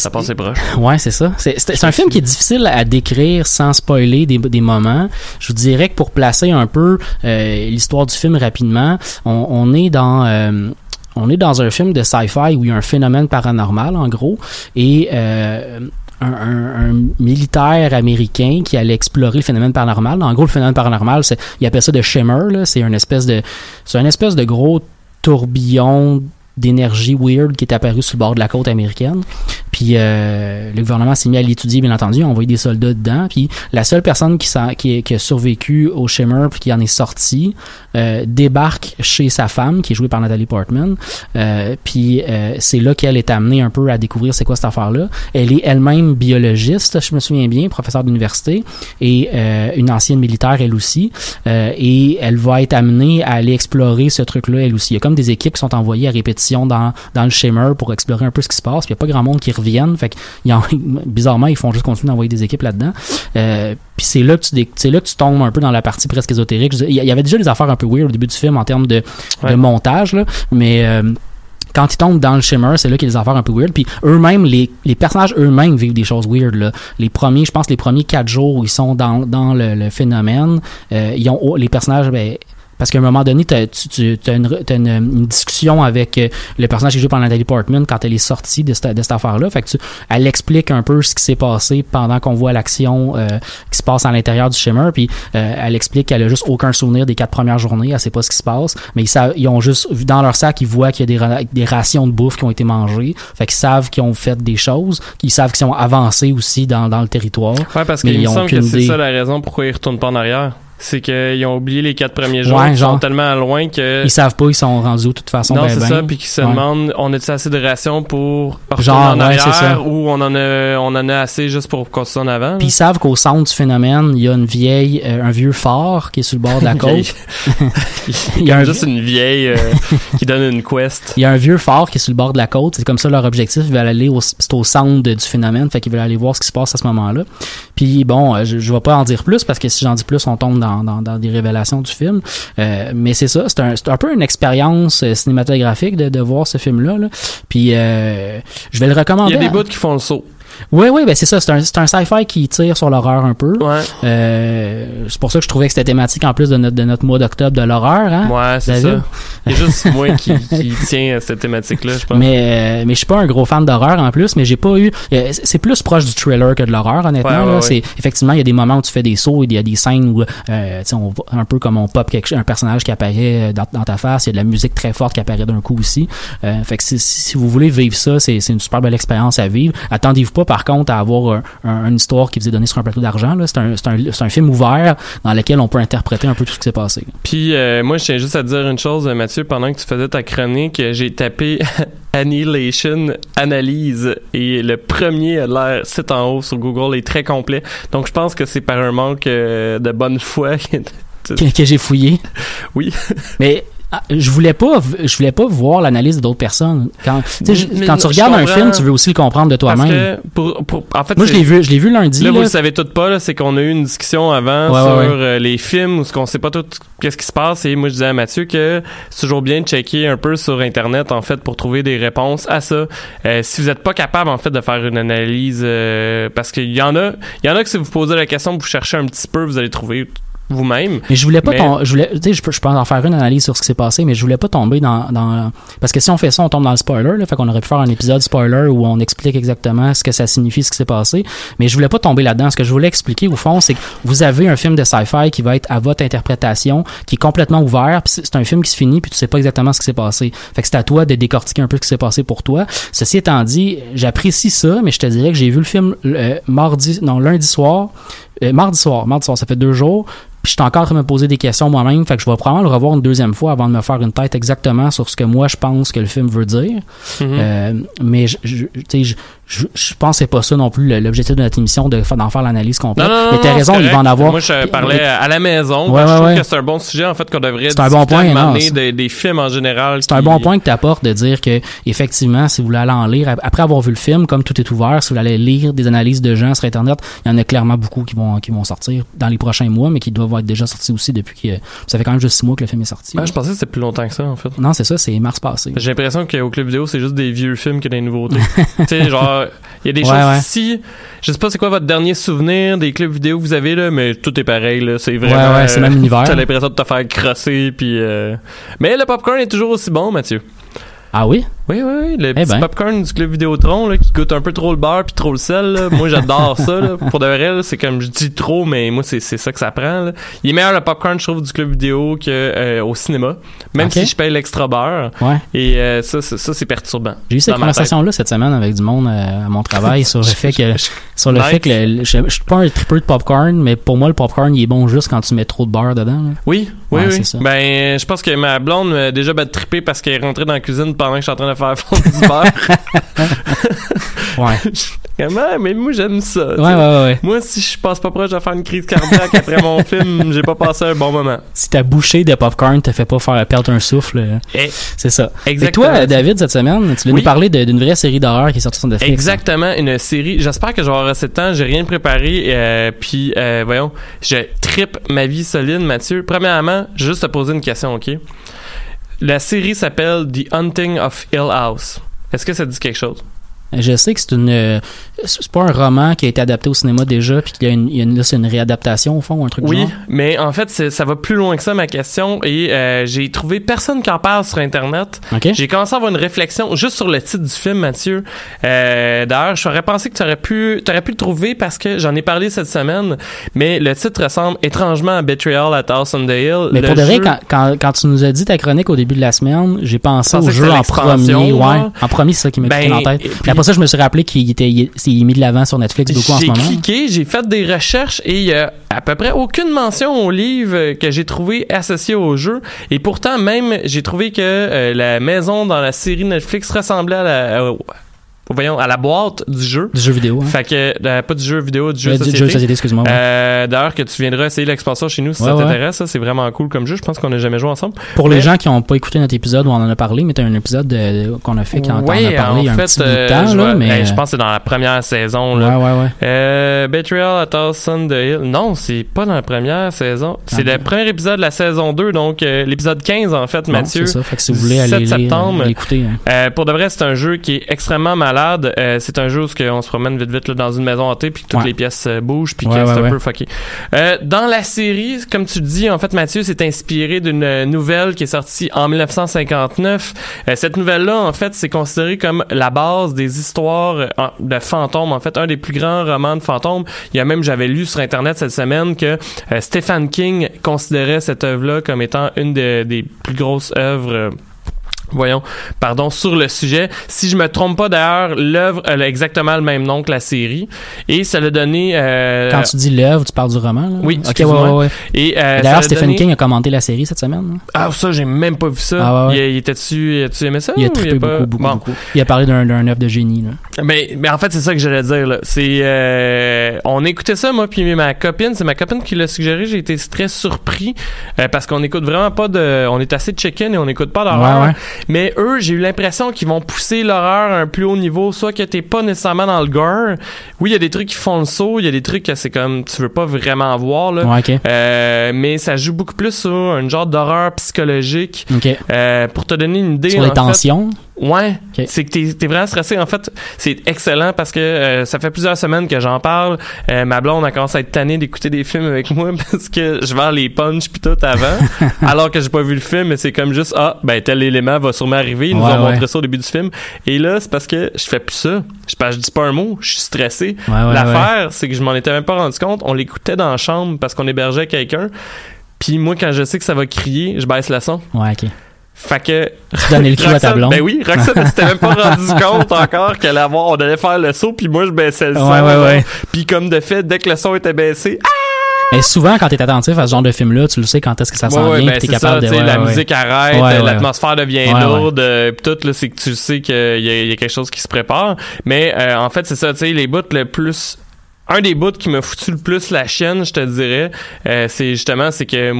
Ça proche. Ouais, c'est ça. C'est, un film qui est difficile à décrire sans spoiler des, des moments. Je vous dirais que pour placer un peu euh, l'histoire du film rapidement, on, on est dans euh, on est dans un film de sci-fi où il y a un phénomène paranormal en gros et euh, un, militaire américain qui allait explorer le phénomène paranormal. En gros, le phénomène paranormal, il appelle ça de shimmer. C'est une espèce de c'est un espèce de gros tourbillon d'énergie weird qui est apparue sur le bord de la côte américaine. Puis euh, le gouvernement s'est mis à l'étudier, bien entendu, a envoyé des soldats dedans. Puis la seule personne qui, a survécu au Shimmer puis qui en est sortie euh, débarque chez sa femme, qui est jouée par Nathalie Portman. Euh, puis euh, c'est là qu'elle est amenée un peu à découvrir c'est quoi cette affaire-là. Elle est elle-même biologiste, je me souviens bien, professeure d'université et euh, une ancienne militaire elle aussi. Euh, et elle va être amenée à aller explorer ce truc-là elle aussi. Il y a comme des équipes qui sont envoyées à répétition dans, dans le Shimmer pour explorer un peu ce qui se passe. Puis il n'y a pas grand monde qui reviennent. Fait que, ils en- bizarrement, ils font juste continuer d'envoyer des équipes là-dedans. Euh, puis c'est là que tu c'est là que tu tombes un peu dans la partie presque ésotérique. Il y, avait déjà des affaires un peu weird au début du film en termes de, Ouais. de montage, là, mais euh, quand ils tombent dans le shimmer, c'est là qu'il y a des affaires un peu weird. Puis eux-mêmes, les, les personnages eux-mêmes vivent des choses weird. Là. Les premiers, je pense, les premiers quatre jours où ils sont dans, dans le, le phénomène, euh, ils ont les personnages. Ben, parce qu'à un moment donné, t'as- tu tu- t'as une, une, une discussion avec euh, le personnage qui est joué par Nathalie Portman quand elle est sortie de cette, de cette affaire-là. Fait que tu, elle explique un peu ce qui s'est passé pendant qu'on voit l'action euh, qui se passe à l'intérieur du Shimmer. Puis euh, elle explique qu'elle a juste aucun souvenir des quatre premières journées. Elle sait pas ce qui se passe. Mais ils, savent, ils ont juste vu dans leur sac, ils voient qu'il y a des, ra- des rations de bouffe qui ont été mangées. Fait qu'ils savent qu'ils ont fait des choses. Ils savent qu'ils ont avancé aussi dans, dans le territoire. Ouais, parce Mais qu'il me ils ont semble que c'est ça la raison pourquoi ils retournent pas en arrière. C'est qu'ils ont oublié les quatre premiers jours, Ouais, ils genre. sont tellement loin que... Ils savent pas, ils sont rendus où de toute façon. non, ben, c'est ben. ça, puis qu'ils se Ouais. demandent, on a-tu assez de rations pour Genre, en arrière ça. ou on en a, on en a assez juste pour continuer en avant? Puis ils savent qu'au centre du phénomène, il y a une vieille, euh, un vieux phare qui est sur le bord de la côte. Il y un a juste une vieille euh, qui donne une quest. Il y a un vieux phare qui est sur le bord de la côte. C'est comme ça leur objectif. Ils veulent aller au, c'est au centre de- du phénomène. Fait qu'ils veulent aller voir ce qui se passe à ce moment-là. Puis bon, euh, je, je vais pas en dire plus parce que si j'en dis plus, on tombe dans, dans, dans des révélations du film. Euh, mais c'est ça. C'est un, c'est un peu une expérience euh, cinématographique de, de voir ce film-là. là. Puis euh, je vais le Il recommander. y a des à- bouts qui font le saut. Oui, oui, ben c'est ça. C'est un, c'est un sci-fi qui tire sur l'horreur un peu. Ouais, Euh, c'est pour ça que je trouvais que c'était thématique en plus de notre, de notre mois d'octobre de l'horreur. Hein? ouais, c'est David? ça. Il y a juste moi qui, qui tient à cette thématique-là, je pense. Mais euh, mais je suis pas un gros fan d'horreur en plus, mais j'ai pas eu euh, c'est plus proche du thriller que de l'horreur honnêtement Ouais, ouais, là. ouais. c'est effectivement il y a des moments où tu fais des sauts, il y a des scènes où euh, tu sais on un peu comme on pop quelque, un personnage qui apparaît dans, dans ta face, il y a de la musique très forte qui apparaît d'un coup aussi. Euh, fait que si, si vous voulez vivre ça, c'est c'est une super belle expérience à vivre. Attendez-vous pas par contre à avoir un- un- une histoire qui vous est donnée sur un plateau d'argent c'est un film ouvert dans lequel on peut interpréter un peu tout ce qui s'est passé. Puis euh, moi, je tiens juste à te dire une chose, Mathieu, pendant que tu faisais ta chronique, j'ai tapé Annihilation Analyse et le premier a l'air, c'est en haut sur Google, est très complet. Donc je pense que c'est par un manque euh, de bonne foi. que, que j'ai fouillé. Oui. Mais ah, je voulais pas je voulais pas voir l'analyse d'autres personnes. Quand je- Mais quand tu regardes un film, tu veux aussi le comprendre de toi-même. que pour, pour- en fait, Moi je l'ai vu, je l'ai vu lundi Là, là. vous le savez tout pas, c'est qu'on a eu une discussion avant Ouais, sur ouais, ouais. euh, les films où ce qu'on sait pas tout qu'est-ce qui se passe et moi je disais à Mathieu que c'est toujours bien de checker un peu sur internet en fait pour trouver des réponses à ça. Euh, si vous êtes pas capable en fait de faire une analyse euh, parce qu'il y en a il y en a que si vous posez la question, vous cherchez un petit peu, vous allez trouver vous-même. Mais je voulais pas Mais- je voulais tu sais je peux je peux en faire une analyse sur ce qui s'est passé mais je voulais pas tomber dans, dans parce que si on fait ça on tombe dans le spoiler là fait qu'on aurait pu faire un épisode spoiler où on explique exactement ce que ça signifie ce qui s'est passé mais je voulais pas tomber là-dedans ce que je voulais expliquer au fond c'est que vous avez un film de sci-fi qui va être à votre interprétation qui est complètement ouvert puis c'est c'est un film qui se finit puis tu sais pas exactement ce qui s'est passé fait que c'est à toi de décortiquer un peu ce qui s'est passé pour toi ceci étant dit j'apprécie ça mais je te dirais que j'ai vu le film euh, mardi non lundi soir euh, mardi soir, mardi soir, ça fait deux jours. Puis je suis encore en train de me poser des questions moi-même, fait que je vais probablement le revoir une deuxième fois avant de me faire une tête exactement sur ce que moi je pense que le film veut dire. Mhm. Euh, mais je, je, je, je, je pense que c'est pas ça non plus l'objectif de notre émission de d'en faire l'analyse complète. Non, non, non, mais t'as raison, il va en avoir. Moi, je parlais à la maison. Ouais, ouais, je trouve ouais. que c'est un bon sujet, en fait, qu'on devrait C'est un bon à point, non, des, des films en général. C'est un bon point que tu apportes de dire que effectivement, si vous voulez aller en lire, ap- après avoir vu le film, comme tout est ouvert, si vous voulez aller lire des analyses de gens sur Internet, il y en a clairement beaucoup qui vont, qui vont sortir dans les prochains mois, mais qui doivent être déjà sortis aussi depuis que ça fait quand même juste six mois que le film est sorti. Ah, je pensais que c'était plus longtemps que ça, en fait. Non, c'est ça, c'est mars passé. J'ai l'impression qu'au club vidéo, c'est juste des vieux films que des nouveautés. tu sais, genre, il y a des Ouais, choses ouais. ici. Je sais pas c'est quoi votre dernier souvenir des clubs vidéo que vous avez, là, mais tout est pareil, là. C'est vraiment. Ouais, ouais, c'est le même univers. T'as l'impression de te faire crosser, puis. euh, Mais le popcorn est toujours aussi bon, Mathieu. Ah oui? Oui, oui, oui. Le Eh petit ben. popcorn du club Vidéotron là, qui goûte un peu trop le beurre puis trop le sel. là. Moi, j'adore ça. Là. Pour de vrai, c'est comme je dis trop, mais moi, c'est ça que ça prend. là. Il est meilleur le popcorn, je trouve, du club vidéo que euh, au cinéma. Même si je paye l'extra beurre. Ouais. Et euh, ça, c'est- ça, c'est perturbant. J'ai eu cette conversation-là cette semaine avec du monde euh, à mon travail sur le fait que sur le Nice. fait que le- le- je, je suis pas un tripeux de popcorn, mais pour moi le popcorn il est bon juste quand tu mets trop de beurre dedans. là. Oui, oui, Ouais, oui. ça. Ben, je pense que ma blonde m'a déjà bat trippé parce qu'elle est rentrée dans la cuisine pendant que je suis en train de faire fondre du beurre. Ouais. Ah, mais moi, j'aime ça. ouais, ouais, ouais. Moi, si je passe pas proche de faire une crise cardiaque après mon film, j'ai pas passé un bon moment. Si ta bouchée de popcorn te fait pas faire perdre un souffle, euh, Eh, c'est ça. Exactement. Et toi, David, cette semaine, tu voulais Oui. nous parler d'une vraie série d'horreur qui est sortie sur Netflix. hein? Exactement, une série. J'espère que avoir assez de temps. J'ai rien préparé. Euh, puis, euh, voyons, je tripe ma vie solide, Mathieu. Premièrement, juste te poser une question, OK? La série s'appelle The Hunting of Hill House. Est-ce que ça dit quelque chose? Je sais que c'est une c'est pas un roman qui a été adapté au cinéma déjà puis qu'il y a une, il y a une- là, c'est une réadaptation au fond ou un truc Oui, genre? mais en fait, c'est- ça va plus loin que ça, ma question. Et euh, j'ai trouvé personne qui en parle sur Internet. OK. J'ai commencé à avoir une réflexion juste sur le titre du film, Mathieu. Euh, D'ailleurs, j'aurais pensé que tu aurais pu, t'aurais pu le trouver parce que j'en ai parlé cette semaine, mais le titre ressemble étrangement à Betrayal at House on the Hill. Mais Le pour de vrai, quand, quand, quand tu nous as dit ta chronique au début de la semaine, j'ai pensé au jeu en premier. Ouais, en premier, c'est ça qui m'a Ben, en tête. puis- après ça, je me suis rappelé qu'il était il, est- mis de l'avant sur Netflix beaucoup en ce J'ai moment. cliqué, j'ai fait des recherches et il y a à peu près aucune mention au livre que j'ai trouvé associé au jeu. Et pourtant, même, j'ai trouvé que euh, la maison dans la série Netflix ressemblait à la, euh, voyons, à la boîte du jeu. Du jeu vidéo. Hein. Fait que, euh, pas du jeu vidéo, du jeu Euh, de du société. jeu société, excuse-moi. ouais. Euh, D'ailleurs, que tu viendras essayer l'expansion chez nous si Ouais, ça ouais. t'intéresse. ça, C'est vraiment cool comme jeu. Je pense qu'on n'a jamais joué ensemble. Pour les gens qui n'ont pas écouté notre épisode où on en a parlé, mais t'as un épisode de- qu'on a fait on en parlé il y a un en fait, petit bout de temps. je, là, mais... hey, je pense que c'est dans la première saison. Ouais, Là. ouais, ouais. Euh, Betrayal at on the Hill. Non, c'est pas dans la première saison. C'est Ok. le premier épisode de la saison 2, donc l'épisode 15 en fait, Mathieu. c'est ça. Fait que si vous voulez aller 17 lire, septembre. l'écouter. hein. Pour de vrai, c'est un jeu qui est extrêmement malade. Euh, c'est un jeu où on se promène vite vite là, dans une maison hantée puis que toutes Ouais. les pièces euh, bougent puis Ouais, c'est ouais, un peu fucké. Euh, dans la série, comme tu dis, en fait, Mathieu, c'est inspiré d'une nouvelle qui est sortie en 1959. Euh, cette nouvelle-là, en fait, c'est considéré comme la base des histoires de fantômes. En fait, un des plus grands romans de fantômes. Il y a même, j'avais lu sur Internet cette semaine que Stephen King considérait cette œuvre-là comme étant une de- des plus grosses œuvres voyons, pardon, sur le sujet. Si je me trompe pas d'ailleurs, l'œuvre a exactement le même nom que la série et ça l'a donné euh, Quand tu dis l'œuvre, tu parles du roman, là? Oui, Ok, ouais, ouais, ouais. et euh, D'ailleurs, Stephen donné- King a commenté la série cette semaine. là. Ah ça j'ai même pas vu ça. Ah, ouais, ouais. Il, il était dessus, tu aimé ça Il a trippé pas- beaucoup, beaucoup, Bon. beaucoup. Il a parlé d'un œuvre de génie. Là. Mais, mais en fait, c'est ça que j'allais dire. Là. C'est, euh, on écoutait ça, moi, puis ma copine, c'est ma copine qui l'a suggéré. J'ai été très surpris euh, parce qu'on écoute vraiment pas de. On est assez chicken et on écoute pas d'horreur. Mais eux, j'ai eu l'impression qu'ils vont pousser l'horreur à un plus haut niveau, soit que t'es pas nécessairement dans le gore. Oui, il y a des trucs qui font le saut, il y a des trucs que c'est comme tu veux pas vraiment voir. Là. Ouais, ok. Euh, mais ça joue beaucoup plus sur un genre d'horreur psychologique. Ok. Euh, pour te donner une idée, Sur en les fait, tensions? Ouais, c'est que t'es, vraiment stressé. En fait, c'est excellent parce que euh, ça fait plusieurs semaines que j'en parle. Euh, ma blonde a commencé à être tannée d'écouter des films avec moi parce que je vends les punchs puis tout avant, alors que j'ai pas vu le film. Mais c'est comme juste ah ben tel élément va sûrement arriver. Ils nous ont ouais. montré ça au début du film. Et là, c'est parce que je fais plus ça. Je, dis pas un mot. Je suis stressé. Ouais, L'affaire, c'est que je m'en étais même pas rendu compte. On l'écoutait dans la chambre parce qu'on hébergeait quelqu'un. Puis moi, quand je sais que ça va crier, je baisse le son. Ouais, ok. Fait que Tu donnais le cul à ta blonde. Ben oui, Roxane, elle s'était même pas rendu compte encore qu'elle allait avoir, on allait faire le saut, puis moi, je baissais le son. Ouais, ouais, ouais. Puis comme de fait, dès que le son était baissé, ah! Mais souvent, quand t'es attentif à ce genre de film-là, tu le sais quand est-ce que ça Ouais, s'en ouais, vient, ben t'es ça, capable tu de. ouais, la ouais. musique arrête, Ouais, ouais. l'atmosphère devient Ouais, ouais. lourde, euh, puis tout, là, c'est que tu sais qu'il y, y a quelque chose qui se prépare. Mais euh, en fait, c'est ça, tu sais, les bouts le plus un des bouts qui m'a foutu le plus la chienne, je te dirais, euh, c'est justement, c'est que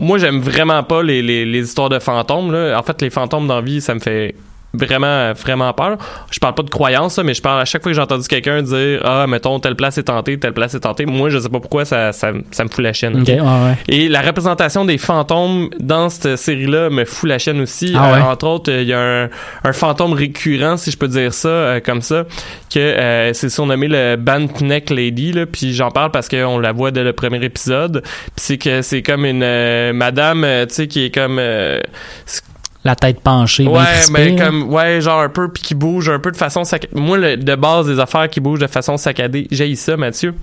moi, j'aime vraiment pas les, les, les histoires de fantômes. Là. En fait, les fantômes dans vie, ça me fait vraiment, vraiment peur. Je parle pas de croyance, mais je parle à chaque fois que j'ai entendu quelqu'un dire Ah, mettons, telle place est tentée, telle place est tentée. Moi, je sais pas pourquoi ça, ça, ça me fout la ouais, ouais. Et la représentation des fantômes dans cette série-là me fout la chaîne aussi. Ah ouais? Euh, entre autres, il y a un, un fantôme récurrent, si je peux dire ça, euh, comme ça, que euh, c'est surnommé le Bantneck Lady. Là, puis j'en parle parce qu'on la voit dès le premier épisode. Puis c'est que c'est comme une euh, madame, euh, tu sais, qui est comme... la tête penchée, Ouais, mais comme ouais, genre un peu puis qui bouge un peu de façon saccadée. Moi le- de base des affaires qui bougent de façon saccadée, j'ai ça Mathieu.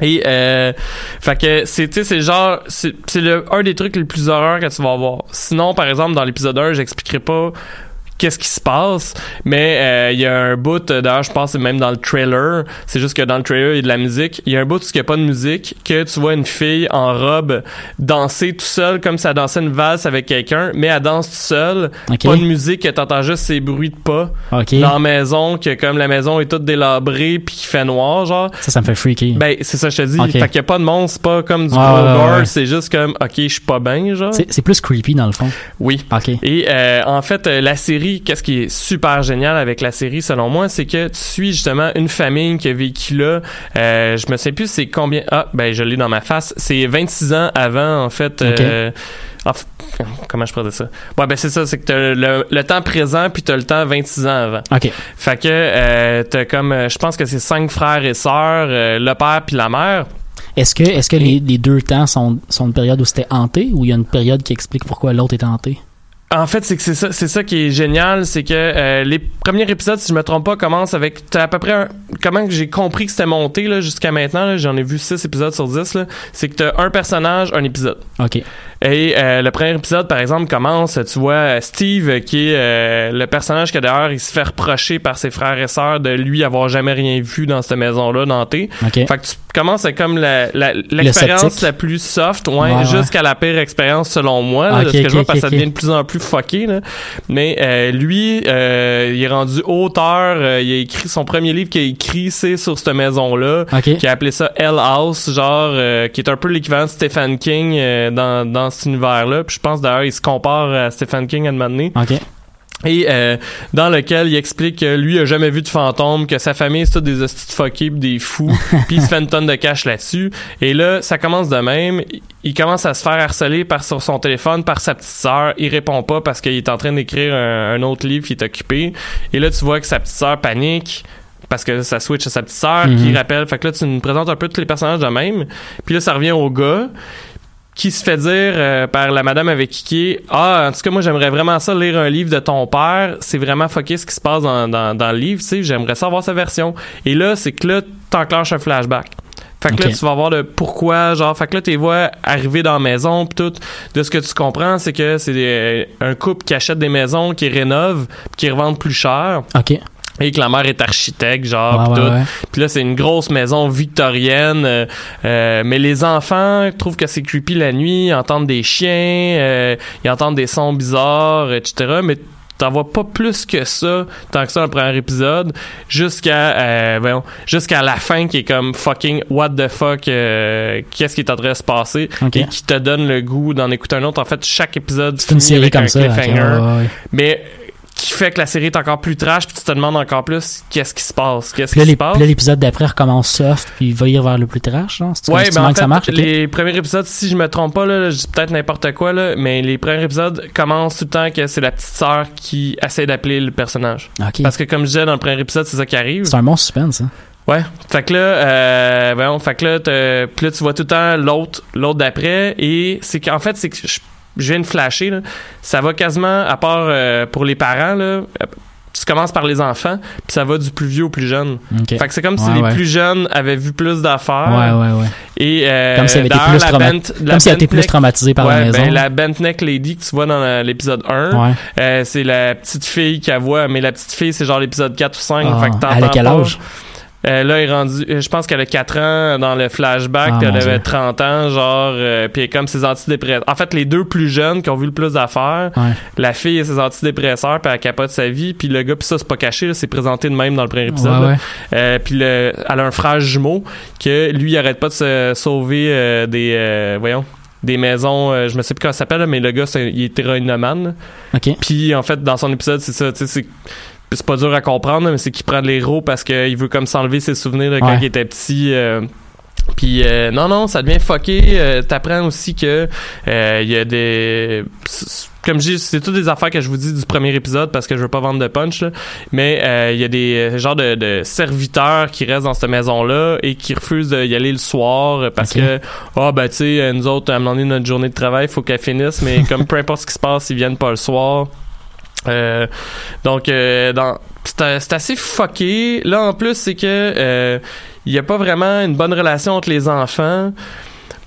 Et euh, fait que c'est tu sais c'est genre c'est c'est le un des trucs les plus horreurs que tu vas avoir. Sinon par exemple dans l'épisode 1, j'expliquerai pas qu'est-ce qui se passe, mais euh, il y a un bout euh, d'ailleurs je pense même dans le trailer, c'est juste que dans le trailer il y a de la musique, il y a un bout où il n'y a pas de musique que tu vois une fille en robe danser tout seul comme si elle dansait une valse avec quelqu'un, mais elle danse tout seule, pas de musique, que t'entends juste ces bruits de pas Ok. dans la maison, que comme la maison est toute délabrée puis qu'il fait noir genre. Ça, ça me fait freaker. Ben, c'est ça, je te dis. Ok. Fait qu'il y a pas de monstre, c'est pas comme du ouais, gore, ouais. c'est juste comme, ok, je suis pas bien, genre. c'est plus creepy dans le fond. Oui. Ok. Et euh, en fait, la série, qu'est-ce qui est super génial avec la série, selon moi, c'est que tu suis justement une famille qui a vécu là. Euh, je me sais plus c'est combien. Ah, ben je l'ai dans ma face. C'est 26 ans avant, en fait. euh, en f- comment je pourrais ça? Ouais, ben c'est ça, c'est que t'as le, le temps présent puis t'as le temps 26 ans avant. Ok. Fait que euh, t'as comme, euh, je pense que c'est cinq frères et sœurs, le père puis la mère. Est-ce que, est-ce que les, les deux temps sont, sont une période où c'était hanté ou il y a une période qui explique pourquoi l'autre est hanté? En fait, c'est que c'est ça, c'est ça qui est génial, c'est que euh, les premiers épisodes, si je me trompe pas, commencent avec à peu près un, comment j'ai compris que c'était monté là jusqu'à maintenant. J'en ai vu 6 épisodes sur 10 là. C'est que t'as un personnage, un épisode. Ok. Et euh, le premier épisode, par exemple, commence, tu vois euh, Steve, euh, qui est euh, le personnage que d'ailleurs il se fait reprocher par ses frères et sœurs de lui avoir jamais rien vu dans cette maison-là, Nantais. Ok. Fait que tu commences comme la, la- l'expérience sceptique. la plus soft, ouais, Ouais, ouais. jusqu'à la pire expérience selon moi, là, de Ok, ce que je vois, parce que ça devient de plus en plus fucké. Là. Mais euh, lui, euh, il est rendu auteur, euh, il a écrit son premier livre qu'il a écrit, c'est sur cette maison-là qui a appelé ça Hell House, genre euh, qui est un peu l'équivalent de Stephen King euh, dans, dans cet univers-là. Puis je pense d'ailleurs il se compare à Stephen King à un moment donné. Ok. Et euh, dans lequel il explique que lui a jamais vu de fantôme, que sa famille c'est tout des hosties fuckés des fous, puis il se fait une tonne de cash là-dessus. Et là, ça commence de même. Il commence à se faire harceler par sur son téléphone par sa petite sœur. Il répond pas parce qu'il est en train d'écrire un, un autre livre qui est occupé. Et là, tu vois que sa petite sœur panique parce que ça switch à sa petite sœur qui rappelle. Fait que là, tu nous présentes un peu tous les personnages de même. Puis là, ça revient au gars qui se fait dire euh, par la madame avec qui ah en tout cas moi j'aimerais vraiment ça lire un livre de ton père. C'est vraiment fucké ce qui se passe dans, dans, dans le livre tu sais. J'aimerais savoir sa version. Et là c'est que là t'enclenches un flashback. Fait que là, tu vas voir le pourquoi, genre, fait que là, tu les vois arriver dans la maison, pis tout. De ce que tu comprends, c'est que c'est des- un couple qui achète des maisons, qui rénovent, pis qui revendent plus cher, Ok. Et que la mère est architecte, genre, Ouais, pis ouais, tout. ouais. Puis là, c'est une grosse maison victorienne. euh, euh, mais les enfants trouvent que c'est creepy la nuit, ils entendent des chiens, euh, ils entendent des sons bizarres, etc. Mais t'en vois pas plus que ça, tant que ça dans le premier épisode, jusqu'à euh, voyons, jusqu'à la fin qui est comme fucking what the fuck, euh, qu'est-ce qui est en train de se passer, et qui te donne le goût d'en écouter un autre. En fait, chaque épisode C'est une finit série avec comme un ça. cliffhanger ouais, ouais. mais qui fait que la série est encore plus trash puis tu te demandes encore plus qu'est-ce qui se passe qu'est-ce qui se passe puis là, l'épisode d'après recommence soft, puis il va y vers le plus trash, genre. Ouais ben en ça marche. les premiers épisodes si je me trompe pas là, je dis peut-être n'importe quoi là mais les premiers épisodes commencent tout le temps que c'est la petite sœur qui essaie d'appeler le personnage parce que comme je disais dans le premier épisode c'est ça qui arrive C'est un bon suspense, hein. Ouais. Fait que là, euh, voyons, fait que là, là, tu vois tout le temps l'autre, l'autre d'après, et c'est qu'en fait, c'est que je, je viens de flasher, là, ça va quasiment, à part euh, pour les parents, là, tu commences par les enfants, puis ça va du plus vieux au plus jeune. Fait que c'est comme si Ouais, les plus jeunes avaient vu plus d'affaires. Ouais. Et, euh, Comme si elle avait été d'ailleurs, plus la trauma- Bent- la Comme si elle était plus traumatisée par la maison. ben, la Bentneck Lady que tu vois dans l'épisode 1, Ouais. euh, c'est la petite fille qu'elle voit, mais la petite fille, c'est genre l'épisode 4 ou 5. Ah, fait que elle a quel pas. Euh, là, elle est rendue, euh, je pense qu'elle a 4 ans dans le flashback, Ah, puis elle avait Dieu. 30 ans, genre, euh, puis elle est comme ses antidépresseurs. En fait, les deux plus jeunes qui ont vu le plus d'affaires, Ouais. la fille et ses antidépresseurs, puis elle capote sa vie, puis le gars, puis ça, c'est pas caché, c'est présenté de même dans le premier épisode. Ouais, là. ouais. Euh, puis le, elle a un frère jumeau que lui, il arrête pas de se sauver des, voyons, des maisons, euh, je me sais plus comment ça s'appelle, mais le gars, c'est, il est héroïnomane. Ok. Puis en fait, dans son épisode, c'est ça, tu sais, c'est pas dur à comprendre, mais c'est qu'il prend de l'héros parce qu'il veut comme s'enlever ses souvenirs de quand Ouais. il était petit. euh, puis euh, non, non, ça devient fucké. Euh, T'apprends aussi que euh, il y a des... Comme je dis, c'est toutes des affaires que je vous dis du premier épisode parce que je veux pas vendre de punch, là. mais euh, il y a des euh, genres de, de serviteurs qui restent dans cette maison-là et qui refusent d'y aller le soir euh, parce que, ah ben tu sais, nous autres, à un moment donné, notre journée de travail, faut qu'elle finisse, mais comme peu importe ce qui se passe, ils viennent pas le soir. Euh, donc, euh, c'est, assez fucké. Là, en plus, c'est que euh, il n'y a pas vraiment une bonne relation entre les enfants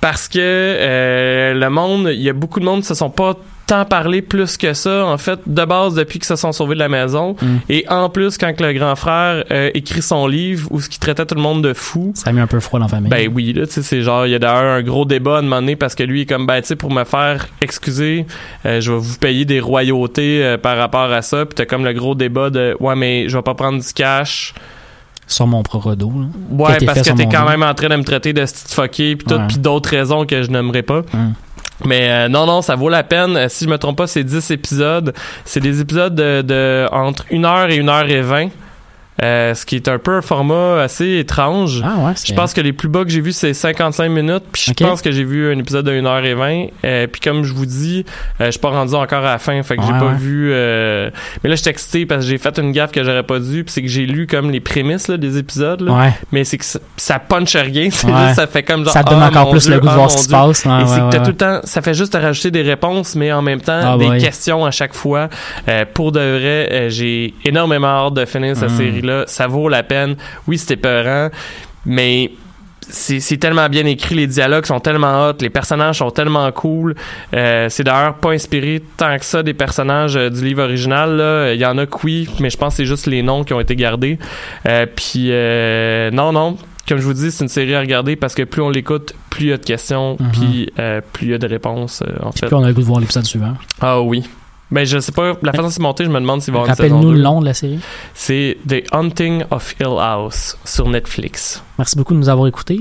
parce que euh, le monde, il y a beaucoup de monde qui se sont pas tant parlé plus que ça, en fait, de base depuis qu'ils se sont sauvés de la maison. Mm. Et en plus, quand le grand frère euh, écrit son livre où ce qui traitait tout le monde de fou, Ça a mis un peu froid dans la famille. ben oui, là, tu sais, c'est genre, il y a d'ailleurs un gros débat à un moment donné parce que lui, est comme, ben, tu sais, pour me faire excuser, euh, je vais vous payer des royautés euh, par rapport à ça. Puis t'as comme le gros débat de, ouais, mais je vais pas prendre du cash. Sur mon propre dos. là. Ouais, parce que t'es quand dos. même en train de me traiter de fucké puis tout, Ouais. puis d'autres raisons que je n'aimerais pas. Hum. Mais euh, non, non, ça vaut la peine. Euh, Si je me trompe pas, c'est 10 épisodes. C'est des épisodes de, de entre 1 heure et 1 heure et 20. Euh, ce qui est un peu un format assez étrange. Ah ouais, Je pense que les plus bas que j'ai vus, c'est 55 minutes. Puis je pense que j'ai vu un épisode de 1h20. Euh, puis comme je vous dis, euh, je suis pas rendu encore à la fin. Fait que j'ai pas ouais. vu... euh, Mais là, je suis excité parce que j'ai fait une gaffe que j'aurais pas dû. Puis c'est que j'ai lu comme les prémices là, des épisodes. là. Ouais. Mais c'est que ça, ça punch rien. C'est juste, ça fait comme genre... ça te donne ah, encore plus Dieu, le goût de ah, voir ce qui se passe. Et c'est que tout le temps, ça fait juste te rajouter des réponses, mais en même temps Ah, des questions à chaque fois. Euh, pour de vrai, j'ai énormément hâte de finir cette Mm. série-là. Ça vaut la peine. Oui, c'était peurant, mais c'est tellement bien écrit, les dialogues sont tellement hot, les personnages sont tellement cool. Euh, c'est d'ailleurs pas inspiré tant que ça des personnages euh, du livre original. là. Il y en a que oui, mais je pense que c'est juste les noms qui ont été gardés. Euh, Puis euh, non, non. Comme je vous dis, c'est une série à regarder parce que plus on l'écoute, plus il y a de questions, Mhm. puis euh, plus il y a de réponses, euh, en fait. Puis on a le goût de voir l'épisode suivant. Ah oui. Ben, je sais pas, la façon dont c'est monté, je me demande s'il va y avoir une saison Rappelle-nous 2. le nom de la série. C'est The Hunting of Hill House sur Netflix. Merci beaucoup de nous avoir écoutés.